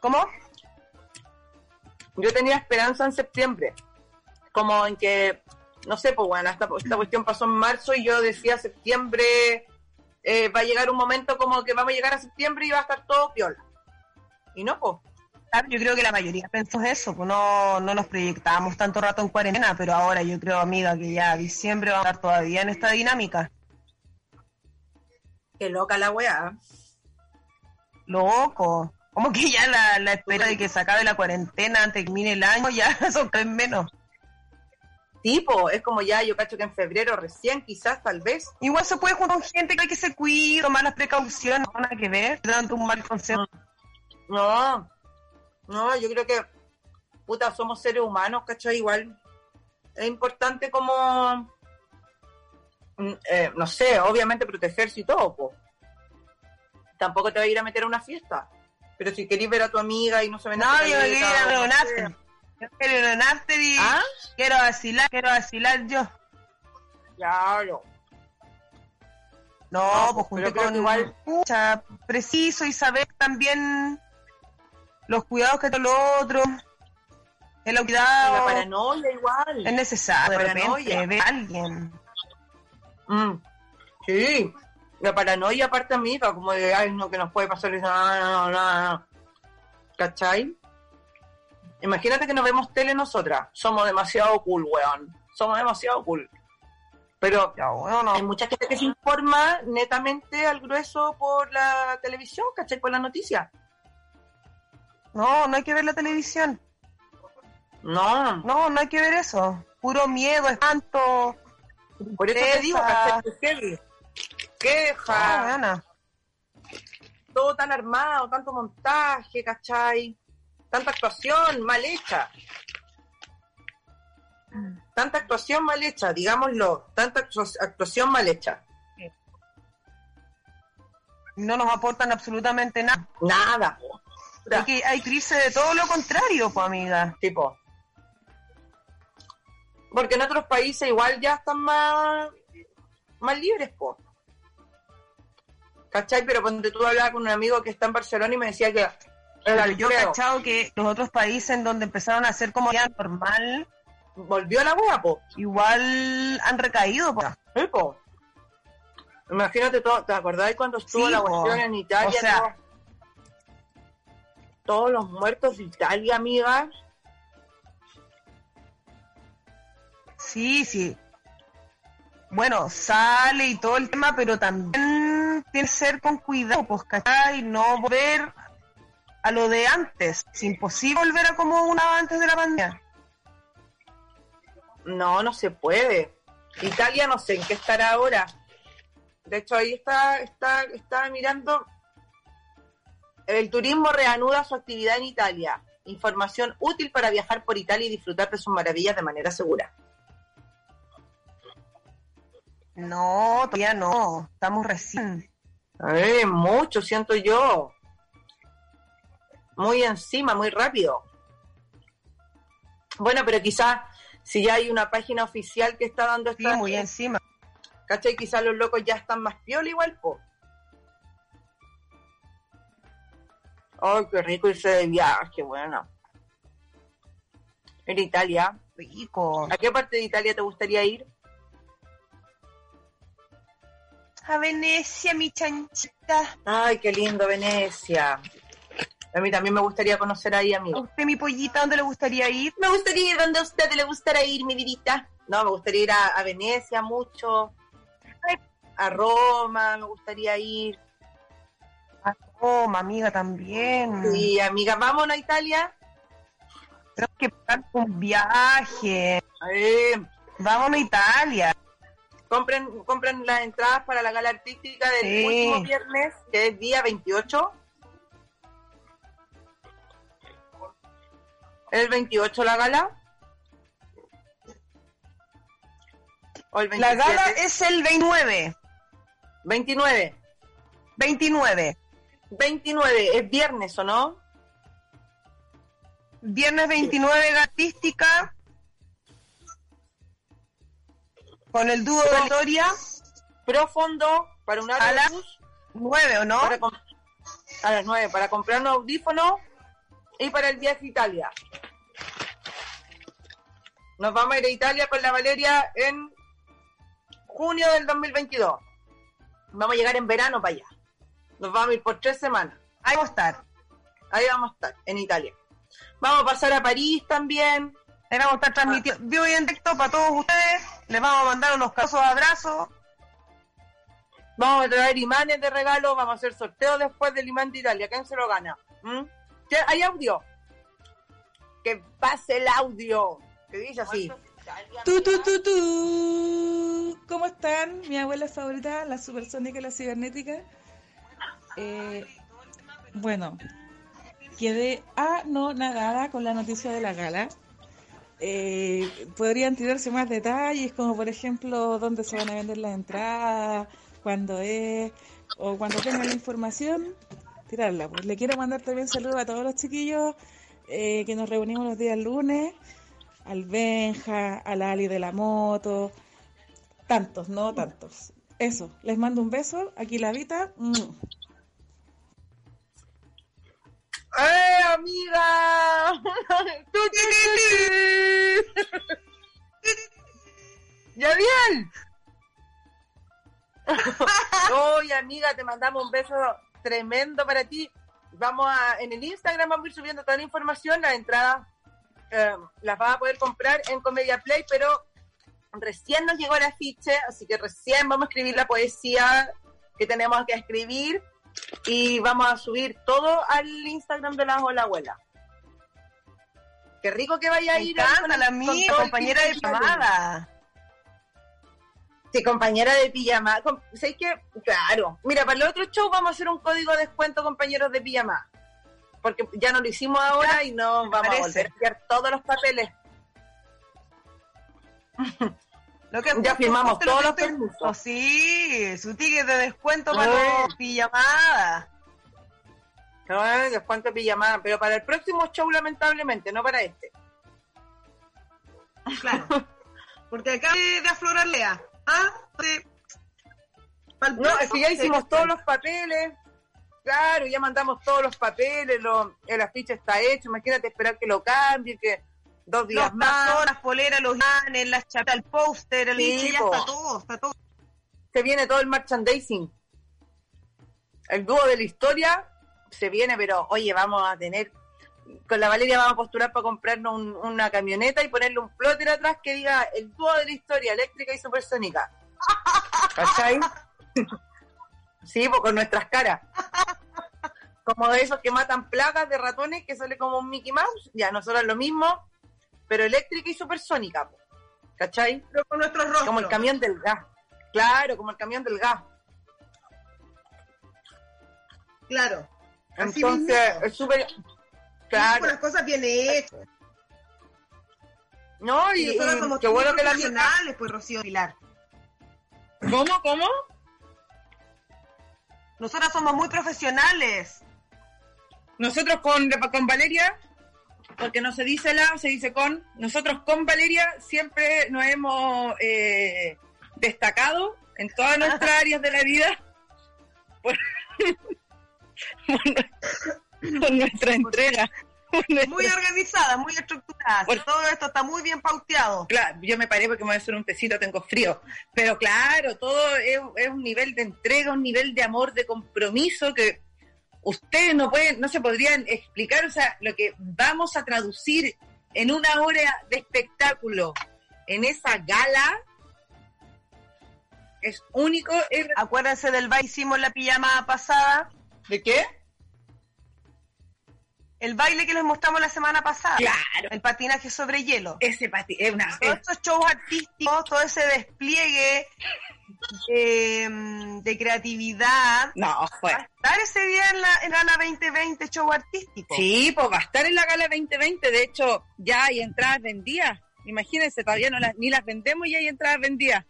¿Cómo? Yo tenía esperanza en septiembre. Como en que, no sé, pues bueno, esta, esta cuestión pasó en marzo y yo decía septiembre, eh, va a llegar un momento como que vamos a llegar a septiembre y va a estar todo piola. Y no, pues. Claro, Yo creo que la mayoría pensó eso, pues no, no nos proyectábamos tanto rato en cuarentena, pero ahora yo creo, amiga, que ya diciembre va a estar todavía en esta dinámica. Qué loca la weá. Loco. Como que ya la, la espera de que se acabe la cuarentena termine el año ya son tres menos. Tipo, es como ya, yo cacho que en febrero recién, quizás, tal vez. Igual se puede juntar con gente que hay que se cuide, tomar las precauciones, no nada que ver, dando un mal consejo. No, no, yo creo que, puta, somos seres humanos, cacho, igual. Es importante como, mm, eh, no sé, obviamente protegerse y todo, pues. Tampoco te vas a ir a meter a una fiesta. Pero si querés ver a tu amiga y no se ven No, yo ir a. Yo quiero ir a un after y ¿Ah? quiero vacilar, quiero vacilar yo. Claro. No, No, pues creo con que igual- pucha, preciso y saber también los cuidados que todo lo otro. El cuidado. La paranoia igual. Es necesario. La De repente, ver a alguien. Mm. Sí, la paranoia aparte amiga, como de, ay, no, que nos puede pasar no, no, no. ¿Cachai? Imagínate que nos vemos tele nosotras. Somos demasiado cool, weón. Somos demasiado cool. Pero Ya, bueno, hay mucha gente que se informa netamente al grueso por la televisión, ¿cachai? Por la noticia. no, no hay que ver la televisión. No, No, no hay que ver eso. Puro miedo, espanto. por eso te digo. ¿cachai? Ah, Queja, todo tan armado, tanto montaje, ¿cachai? Tanta actuación mal hecha. Tanta actuación mal hecha, digámoslo, tanta actu- actuación mal hecha. No nos aportan absolutamente nada. Nada. Hay, que, hay crisis de todo lo contrario, pues, amiga. tipo. Porque en otros países igual ya están más, más libres, po. ¿Cachai? Pero cuando tú hablabas con un amigo que está en Barcelona y me decía que Pero yo he cachado que los otros países en donde empezaron a hacer como ya normal, volvió la wea, po. igual han recaído. Sí, po. Imagínate todo, ¿te acordás cuando estuvo Sí, la cuestión en Italia? O sea- todo- todos los muertos de Italia, amiga. Sí, sí. Bueno, sale y todo el tema, pero también tiene que ser con cuidado, pues, ¿cachai? No volver a lo de antes. Es imposible volver a como una antes de la pandemia. No, no se puede. Italia no sé en qué estará ahora. De hecho, ahí está, está, está mirando. El turismo reanuda su actividad en Italia. Información útil para viajar por Italia y disfrutar de sus maravillas de manera segura. No, todavía no. Estamos recién. Eh, mucho, siento yo. Muy encima, muy rápido. Bueno, pero quizás si ya hay una página oficial que está dando Sí, esta... muy encima. ¿Cachai? Quizás los locos ya están más piola igual, po. Ay, qué rico irse de viaje, bueno. A Italia. Rico. ¿A qué parte de Italia te gustaría ir? A Venecia, mi chanchita. Ay, qué lindo, Venecia. A mí también me gustaría conocer ahí, ¿A amigo. usted, mi pollita, dónde le gustaría ir? Me gustaría ir donde a usted le gustará ir, mi vidita. No, me gustaría ir a, a Venecia mucho. A Roma, me gustaría ir. A Roma, amiga, también. Sí, amiga, vámonos a Italia. Tenemos que pagar un viaje. Eh, Vámonos a Italia. compren, compren las entradas para la gala artística del Sí. último viernes, que es día 28. ¿El 28 la gala? ¿O el La 27? gala es el 29. 29. 29. 29, es viernes, ¿o no? Viernes 29, gatística. Con el dúo de Victoria. Profundo para un A las bus 9, ¿o no? para a las 9 para comprar un audífono y para el viaje a Italia. Nos vamos a ir a Italia con la Valeria en junio del 2022. Vamos a llegar en verano para allá. Nos vamos a ir por tres semanas. Ahí vamos a estar. Ahí vamos a estar, en Italia. Vamos a pasar a París también. Ahí vamos a estar transmitiendo vivo y en directo para todos ustedes. Les vamos a mandar unos casos abrazos. Vamos a traer imanes de regalo. Vamos a hacer sorteo después del imán de Italia. ¿Quién se lo gana? ¿Mm? ¿Hay audio? Que pase el audio. Dice así. Tu, tu, tu, tu. ¿Cómo están? Mi abuela favorita, la supersónica y la cibernética. Eh, bueno, quedé anonadada con la noticia de la gala. Eh, podrían tirarse más detalles, como por ejemplo dónde se van a vender las entradas, cuándo es, o cuando tengan la información, tirarla. Pues le quiero mandar también saludos a todos los chiquillos eh, que nos reunimos los días lunes al Benja, al Ali de la moto, tantos, no tantos. Eso, les mando un beso, aquí la Vita. ¡Eh, amiga! Tu. ¡Ya bien! Oye, amiga, te mandamos un beso tremendo para ti. Vamos a, en el Instagram vamos a ir subiendo toda la información, las entradas eh, las vas a poder comprar en Comedia Play, pero recién nos llegó el afiche, así que recién vamos a escribir la poesía que tenemos que escribir y vamos a subir todo al Instagram de la Hola Abuela. Qué rico que vaya a ir encanta con- la mía, compañera de que pijamada. Sí, compañera de pijama. Com- ¿Sabes qué? Claro. Mira, para el otro show vamos a hacer un código de descuento, compañeros de pijama. Porque ya no lo hicimos ahora y no vamos a volver a enviar todos los papeles. Lo que Ya firmamos todos los permisos. Oh, sí, su ticket de descuento para Sí. los pijamadas. No, descuento de pijama. Pero para el próximo show, lamentablemente, no para este. Claro. Porque acá de, aflorar Lea. ¿Ah? De- No, es que ya hicimos todos los papeles. Claro, ya mandamos todos los papeles, lo- el afiche está hecho. Imagínate esperar que lo cambie, que dos días Los más. tazos, las poleras, los ganes, las chapas, el póster, el Sí, ya está todo, está todo. se viene todo el merchandising. El dúo de la historia se viene, pero oye, vamos a tener, con la Valeria vamos a postular para comprarnos un- una camioneta y ponerle un plotter atrás que diga el dúo de la historia, eléctrica y supersónica. ¿Cachai? Sí, pues con nuestras caras. Como de esos que matan plagas de ratones que sale como un Mickey Mouse. Ya, nosotros lo mismo, pero eléctrica y supersónica. ¿Cachai? Pero con nuestros rostros. Como el camión del gas. Claro, como el camión del gas. Claro. Así Entonces, es súper... Con Claro. las cosas bien hechas. No, Y y, nosotros y somos qué bueno que la profesionales, pues, Rocío Pilar. ¿Cómo, cómo? Nosotras somos muy profesionales. Nosotros con, con Valeria, porque no se dice la, se dice con, nosotros con Valeria siempre nos hemos eh, destacado en todas nuestras áreas de la vida por, por- por nuestra entrega. Muy organizadas, muy estructuradas. Por- Todo esto está muy bien pauteado. Claro, yo me paré porque me voy a hacer un tecito, tengo frío. Pero claro, todo es, es un nivel de entrega, un nivel de amor, de compromiso que ustedes no pueden, no se podrían explicar. O sea, lo que vamos a traducir en una hora de espectáculo en esa gala es único. es- Acuérdense del baile hicimos la pijama pasada. ¿De qué? El baile que les mostramos la semana pasada. Claro, El patinaje sobre hielo. ese pati, es una. Todos es- estos shows artísticos, todo ese despliegue de, de creatividad. no, fue. Va a estar ese día en la, en la 2020 show artístico. Sí, pues va a estar en la gala 2020. De hecho, ya hay entradas vendidas. Imagínense, todavía no las, ni las vendemos y hay entradas vendidas.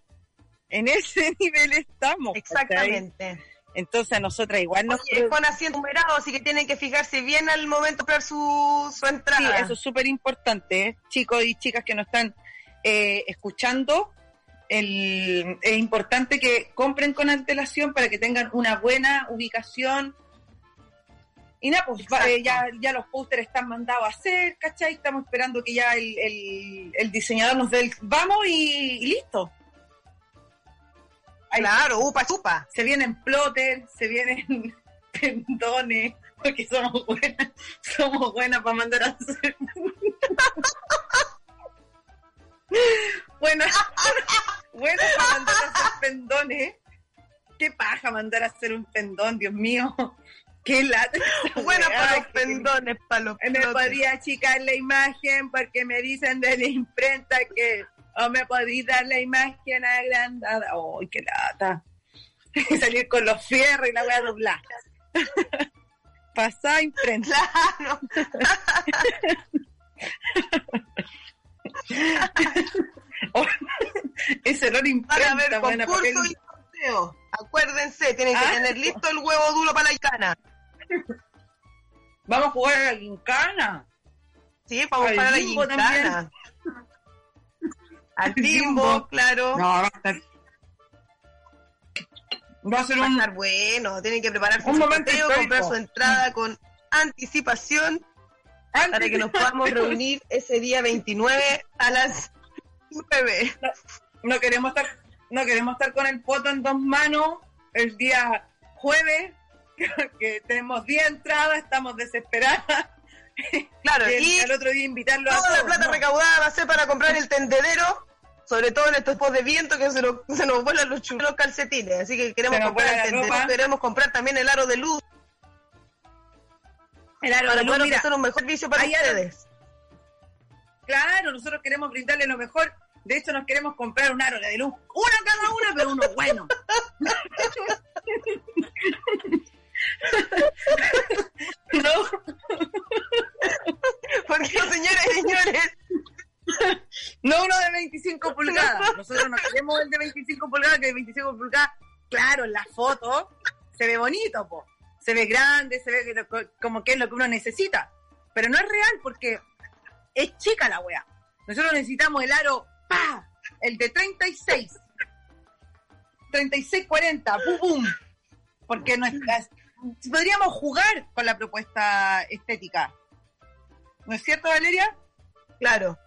En ese nivel estamos. Exactamente. Entonces a nosotras igual nos... Oye, con asiento numerado, así que tienen que fijarse bien al momento de comprar su, su Sí, entrada. eso es súper importante, ¿eh? chicos y chicas que nos están eh, escuchando. El, es importante que compren con antelación para que tengan una buena ubicación. Y nada, pues eh, ya, ya los pósteres están mandados a hacer, ¿cachai? Estamos esperando que ya el, el- el diseñador nos dé el vamos y, y listo. Claro, upa chupa. se vienen plotters, se vienen pendones, porque somos buenas, somos buenas para mandar a hacer. buenas, buenas para mandar a hacer pendones. Qué paja mandar a hacer un pendón, Dios mío. Qué lata. Buena para los pendones, para los me podría achicar la imagen porque me dicen de la imprenta que o me podría dar la imagen agrandada. ¡Ay, qué lata! Y salir con los fierros y la voy a doblar. Pasá imprenta. Claro. Van a imprenta, haber buena concurso y sorteo. Acuérdense, tienen que Ah. tener listo el huevo duro para la icana. Vamos a jugar a la gincana. Sí, vamos Al para la bimbo gincana. Al bimbo, claro. No, va a estar. Va a ser Va un. estar bueno, tienen que prepararse Un momento sorteo, comprar su entrada con anticipación para que nos podamos reunir ese día 29 a las 9. No queremos estar, no queremos estar con el poto en dos manos el día jueves, que tenemos 10 entradas, estamos desesperadas. Claro, y y el otro día invitarlo a toda la todos, plata ¿no? recaudada va a ser para comprar el tendedero, sobre todo en estos tiempos de viento que se nos, se nos vuelan los chulos calcetines. Así que queremos comprar el queremos comprar también el aro de luz El aro para de luz, mira, ofrecer un mejor servicio para aro- ustedes. Claro, nosotros queremos brindarle lo mejor. De hecho, nos queremos comprar un aro de luz. Una cada una, pero uno bueno. no, Porque, señores y señores, no uno de 25 pulgadas. Nosotros no queremos el de 25 pulgadas, que de 25 pulgadas, claro, en la foto se ve bonito, po. se ve grande, se ve que lo- como que es lo que uno necesita. Pero no es real porque es chica la wea. Nosotros necesitamos el aro, ¡pa! El de 36. 36, 40, ¡pum, pum! Porque nuestras, podríamos jugar con la propuesta estética. ¿No es cierto, Valeria? claro.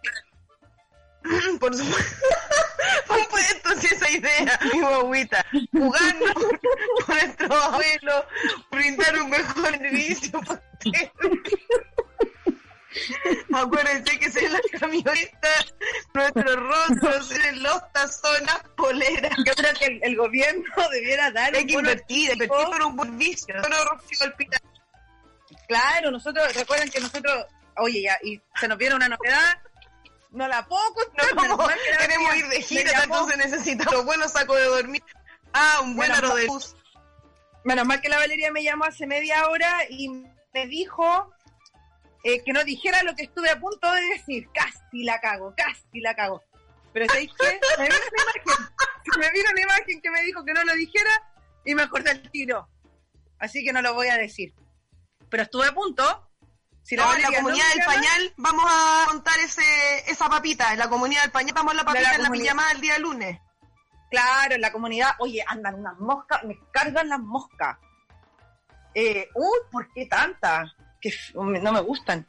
Por supuesto. Por supuesto, si esa idea, mi guaguita. Jugando con nuestro abuelo, brindar un mejor servicio para ustedes. Acuérdense que se las camionetas, nuestros rostros, en los tazones, poleras. Yo creo que el, el gobierno debiera dar Hay que invertir, invertir por un buen vicio. No. Claro, nosotros, recuerden que nosotros, oye, ya, y se nos viene una novedad, no la puedo contar, No, queremos ir de gira, llamó. entonces necesitamos buenos sacos de dormir. Ah, un buen aro de luz. Menos mal que la Valeria me llamó hace media hora y me dijo eh, que no dijera lo que estuve a punto de decir. Casi la cago, casi la cago. Pero ¿sabéis qué? Me vino una imagen, me vino una imagen que me dijo que no lo dijera y me acordé el tiro. Así que no lo voy a decir. Pero estuve a punto. Si No, en la no comunidad me del pañal vamos a contar ese, esa papita. En la comunidad del pañal vamos a la papita la en la pijamada el día lunes. Claro, en la comunidad, oye, andan unas moscas, me cargan las moscas. Eh, uy, ¿por qué tantas? Que no me gustan.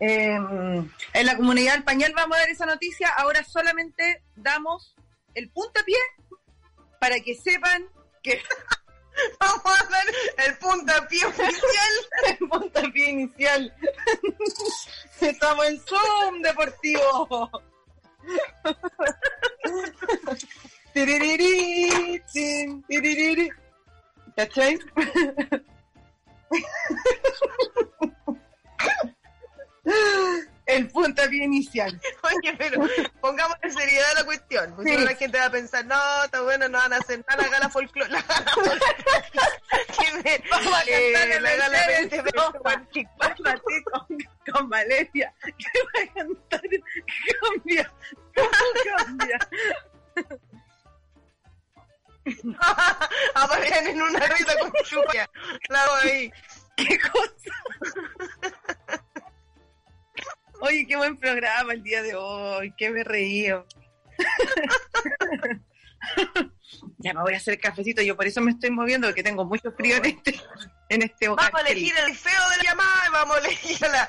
Eh, en la comunidad del pañal vamos a dar esa noticia. Ahora solamente damos el puntapié para que sepan que Vamos a dar el puntapié oficial. el puntapié inicial. Estamos en Zoom deportivo. Tiririri, El puntapié inicial. Oye, pero pongamos en seriedad la cuestión. Porque Sí. la gente va a pensar, no, está bueno, no van a hacer nada la gala folclore. La gala me- Vamos a cantar el la gala Mercedes 20 Sosa. de Vamos a ti con, con Valeria. Que va a cantar. Cambia. Cambia. Aparecen en una rita con chupa. La hago ahí. ¿Qué cosa? Oye, qué buen programa el día de hoy, qué me reío. ya me voy a hacer cafecito, yo por eso me estoy moviendo, porque tengo mucho frío en este, en este hogar. Vamos a elegir el feo de la llamada y vamos a elegir a la,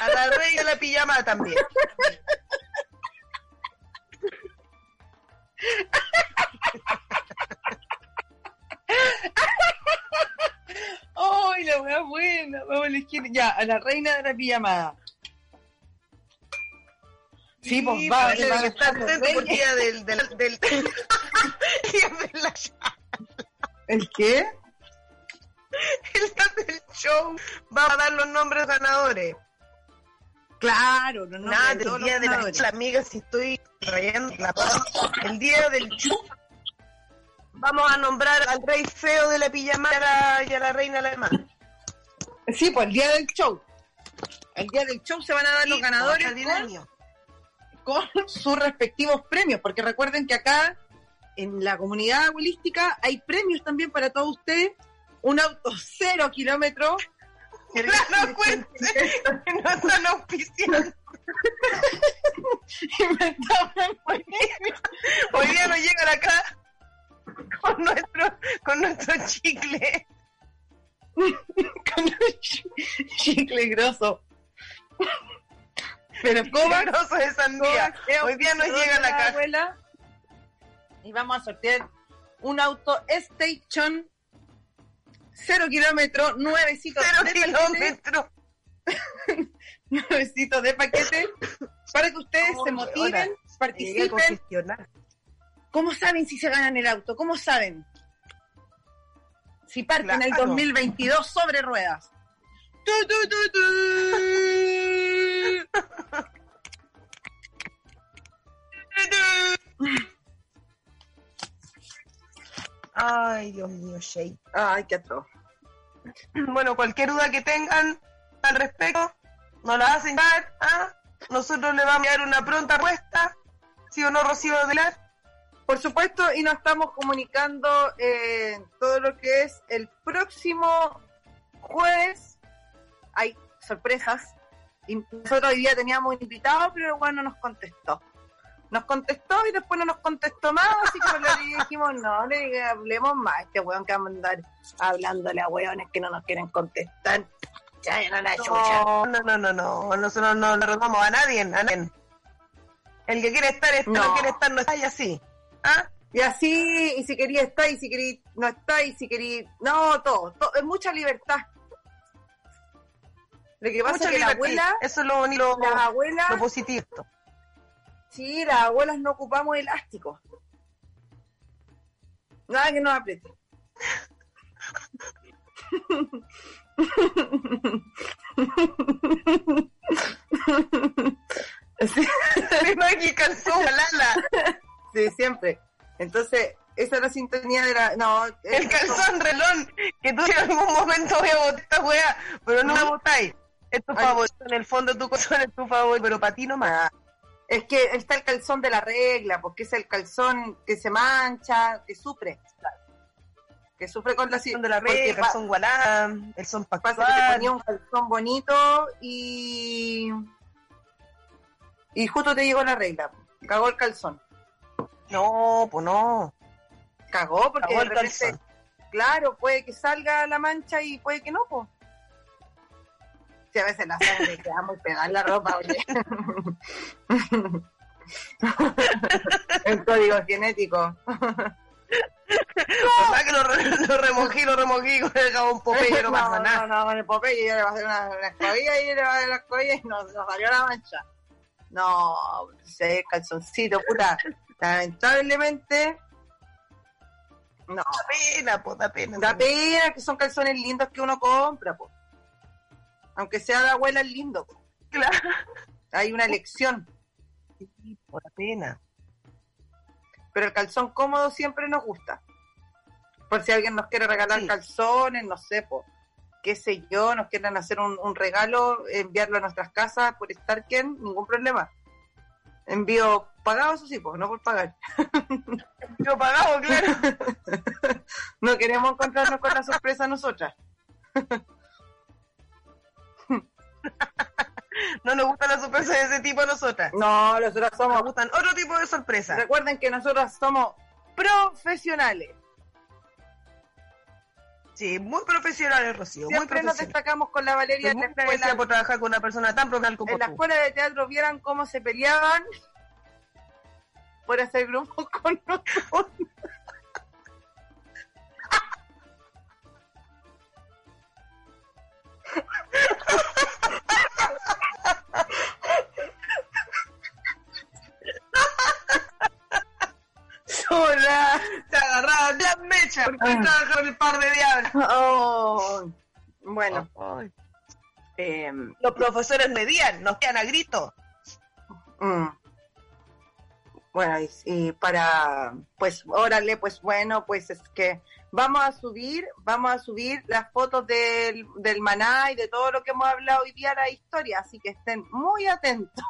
a la reina de la pijama también. ¡Ay, la buena! Vamos a elegir ya a la reina de la pijamada. Sí, pues va, parece va estar atento por Reyes. día del, del, del, día de la ¿El qué? el día del show. Vamos a dar los nombres ganadores. Claro, no, no, Nada, el día de la ganadores. la amiga, si estoy rayando la El día del show. Vamos a nombrar al rey feo de la pijama y a la, y a la reina alemana. Sí, pues el día del show. El día del show se van a dar los ganadores con, Año. Con sus respectivos premios, porque recuerden que acá en la comunidad abuelística hay premios también para todos ustedes. Un auto cero kilómetros. Claro, cuente que no en Bolivia. Hoy día nos llegan acá con nuestro, con nuestro chicle. con un chi- chicle grosso. Pero grosso de sandía. Hoy día nos llega la caja. Abuela, y vamos a sortear un auto Station 0 kilómetros, nuevecito Cero de paquete, kilómetros. nuevecito de paquete, para que ustedes se motiven, participen. ¿Cómo saben si se ganan el auto? ¿Cómo saben? Si parten el Claro. 2022 sobre ruedas. Tu, tu, tu, Ay, Dios mío, Shay. Ay, qué atroz. Bueno, cualquier duda que tengan al respecto, nos la hacen llegar. ¿ah? Nosotros le vamos a dar una pronta respuesta. ¿Sí o no, Rocío Aguilar? Por supuesto, y nos estamos comunicando eh, todo lo que es el próximo jueves. Hay sorpresas. Y nosotros hoy día teníamos un invitado, pero bueno, no nos contestó. Nos contestó y después no nos contestó más, así que le dijimos, no, le hablemos más. Este weón que va a andar hablándole a weones que no nos quieren contestar. Ya, ya no la chucha. No, no, no, no, no. Nosotros no le robamos a nadie, a nadie. El que quiere estar, está. No, No. quiere estar, no está y así. ¿Ah? Y así, y si quería estar, y si quería no está, y si quería... No, todo, todo, es mucha libertad. Lo que pasa Mucha es que la libertad. abuela, Eso es lo bonito, las abuelas, lo positivo. Sí, las abuelas no ocupamos elástico. Nada que nos apriete. Sí, no hay que calzón, Lala. sí, siempre. Entonces, esa es la sintonía de la... No, El calzón relón, que tú en algún momento voy a botar weá, pero no la botáis. Es tu favorito, en el fondo tu corazón es tu favorito, pero para ti no más. Es que está el calzón de la regla, porque es el calzón que se mancha, que sufre. Que sufre con la Son de la regla, pa- calzón gualá, el son Pasa que te ponía un calzón bonito y. Y justo te llegó la regla. Cagó el calzón. No, pues no. Cagó porque Cagó de el repente, calzón. claro, puede que salga la mancha y puede que no, pues. A veces la sangre queda muy pegada en la ropa, oye. el código genético. O sea que lo, re- lo remogí, lo remogí con el jabón Popeye, no pasa nada. No, no, con el Popeye yo le voy a hacer una, una escobilla y le voy a hacer la escobilla y nos, nos salió la mancha. No, ese calzoncito, puta. Lamentablemente, no. Da pena, pues, da pena. Da pena que son calzones lindos que uno compra, po. Aunque sea de abuela es lindo. Claro. Hay una elección. Sí, por la pena. Pero el calzón cómodo siempre nos gusta. Por si alguien nos quiere regalar Sí. calzones, no sé, po, qué sé yo, nos quieren hacer un, un regalo, enviarlo a nuestras casas por Starken, ningún problema. Envío pagado, eso sí, pues, no por pagar. Yo pagado, claro. No queremos encontrarnos con la sorpresa nosotras. No nos gustan las sorpresas de ese tipo a nosotras. No, nosotras Nos somos. gustan otro tipo de sorpresas. Recuerden que nosotras somos profesionales. Sí, muy profesionales, Rocío. Muy Siempre nos destacamos con la Valeria en la escuela. por trabajar con una persona tan profesional como En la tú. escuela de teatro vieran cómo se peleaban por hacer grupos con nosotros. Las mechas porque Ah. el par de diablos. Oh. Bueno, eh, Los profesores medían, nos quedan a grito. Mm. Bueno, y, y para, pues, órale, pues bueno, pues es que vamos a subir, vamos a subir las fotos del, del maná y de todo lo que hemos hablado hoy día a la historia, así que estén muy atentos.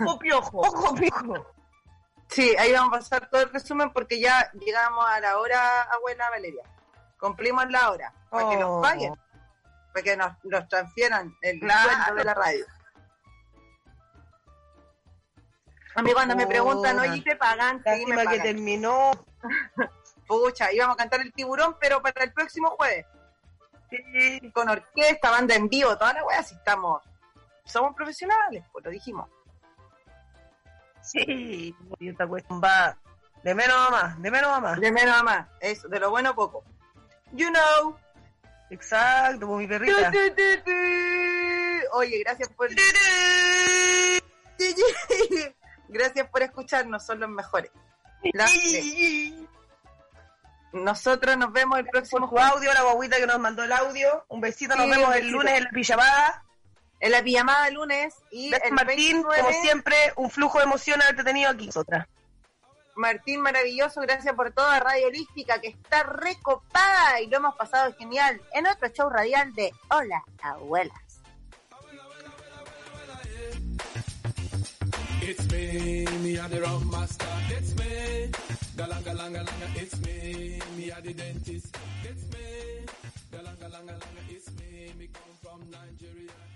Ojo piojo, ojo piojo. Sí, ahí vamos a pasar todo el resumen porque ya llegamos a la hora, abuela Valeria. Cumplimos la hora, para que nos Oh. paguen, para que nos, nos transfieran el sueldo de la radio. A mí cuando me preguntan, Hola. oye, ¿te pagan? Sí, me Lástima que terminó. Pucha, íbamos a cantar el tiburón, pero para el próximo jueves. Sí. Con orquesta, banda en vivo, toda la weá, si estamos somos profesionales, pues lo dijimos. Sí, y esta cuestión va de menos a más, de menos a más. De menos a más, eso, de lo bueno poco. You know. Exacto, pues mi perrita. Tu, tu, tu, tu. Oye, gracias por... gracias por escucharnos, son los mejores. La- Nosotros nos vemos el próximo audio, la guaguita que nos mandó el audio. Un besito, nos vemos el lunes en la pijamada. En la pijamada lunes y el Martín, 29, como siempre, un flujo de emoción haberte tenido aquí. Nosotras. Martín, maravilloso, gracias por toda Radio Holística que está recopada y lo hemos pasado genial en otro show radial de Hola Abuelas. It's me, galanga langa langa. It's me, me come from Nigeria. It's me.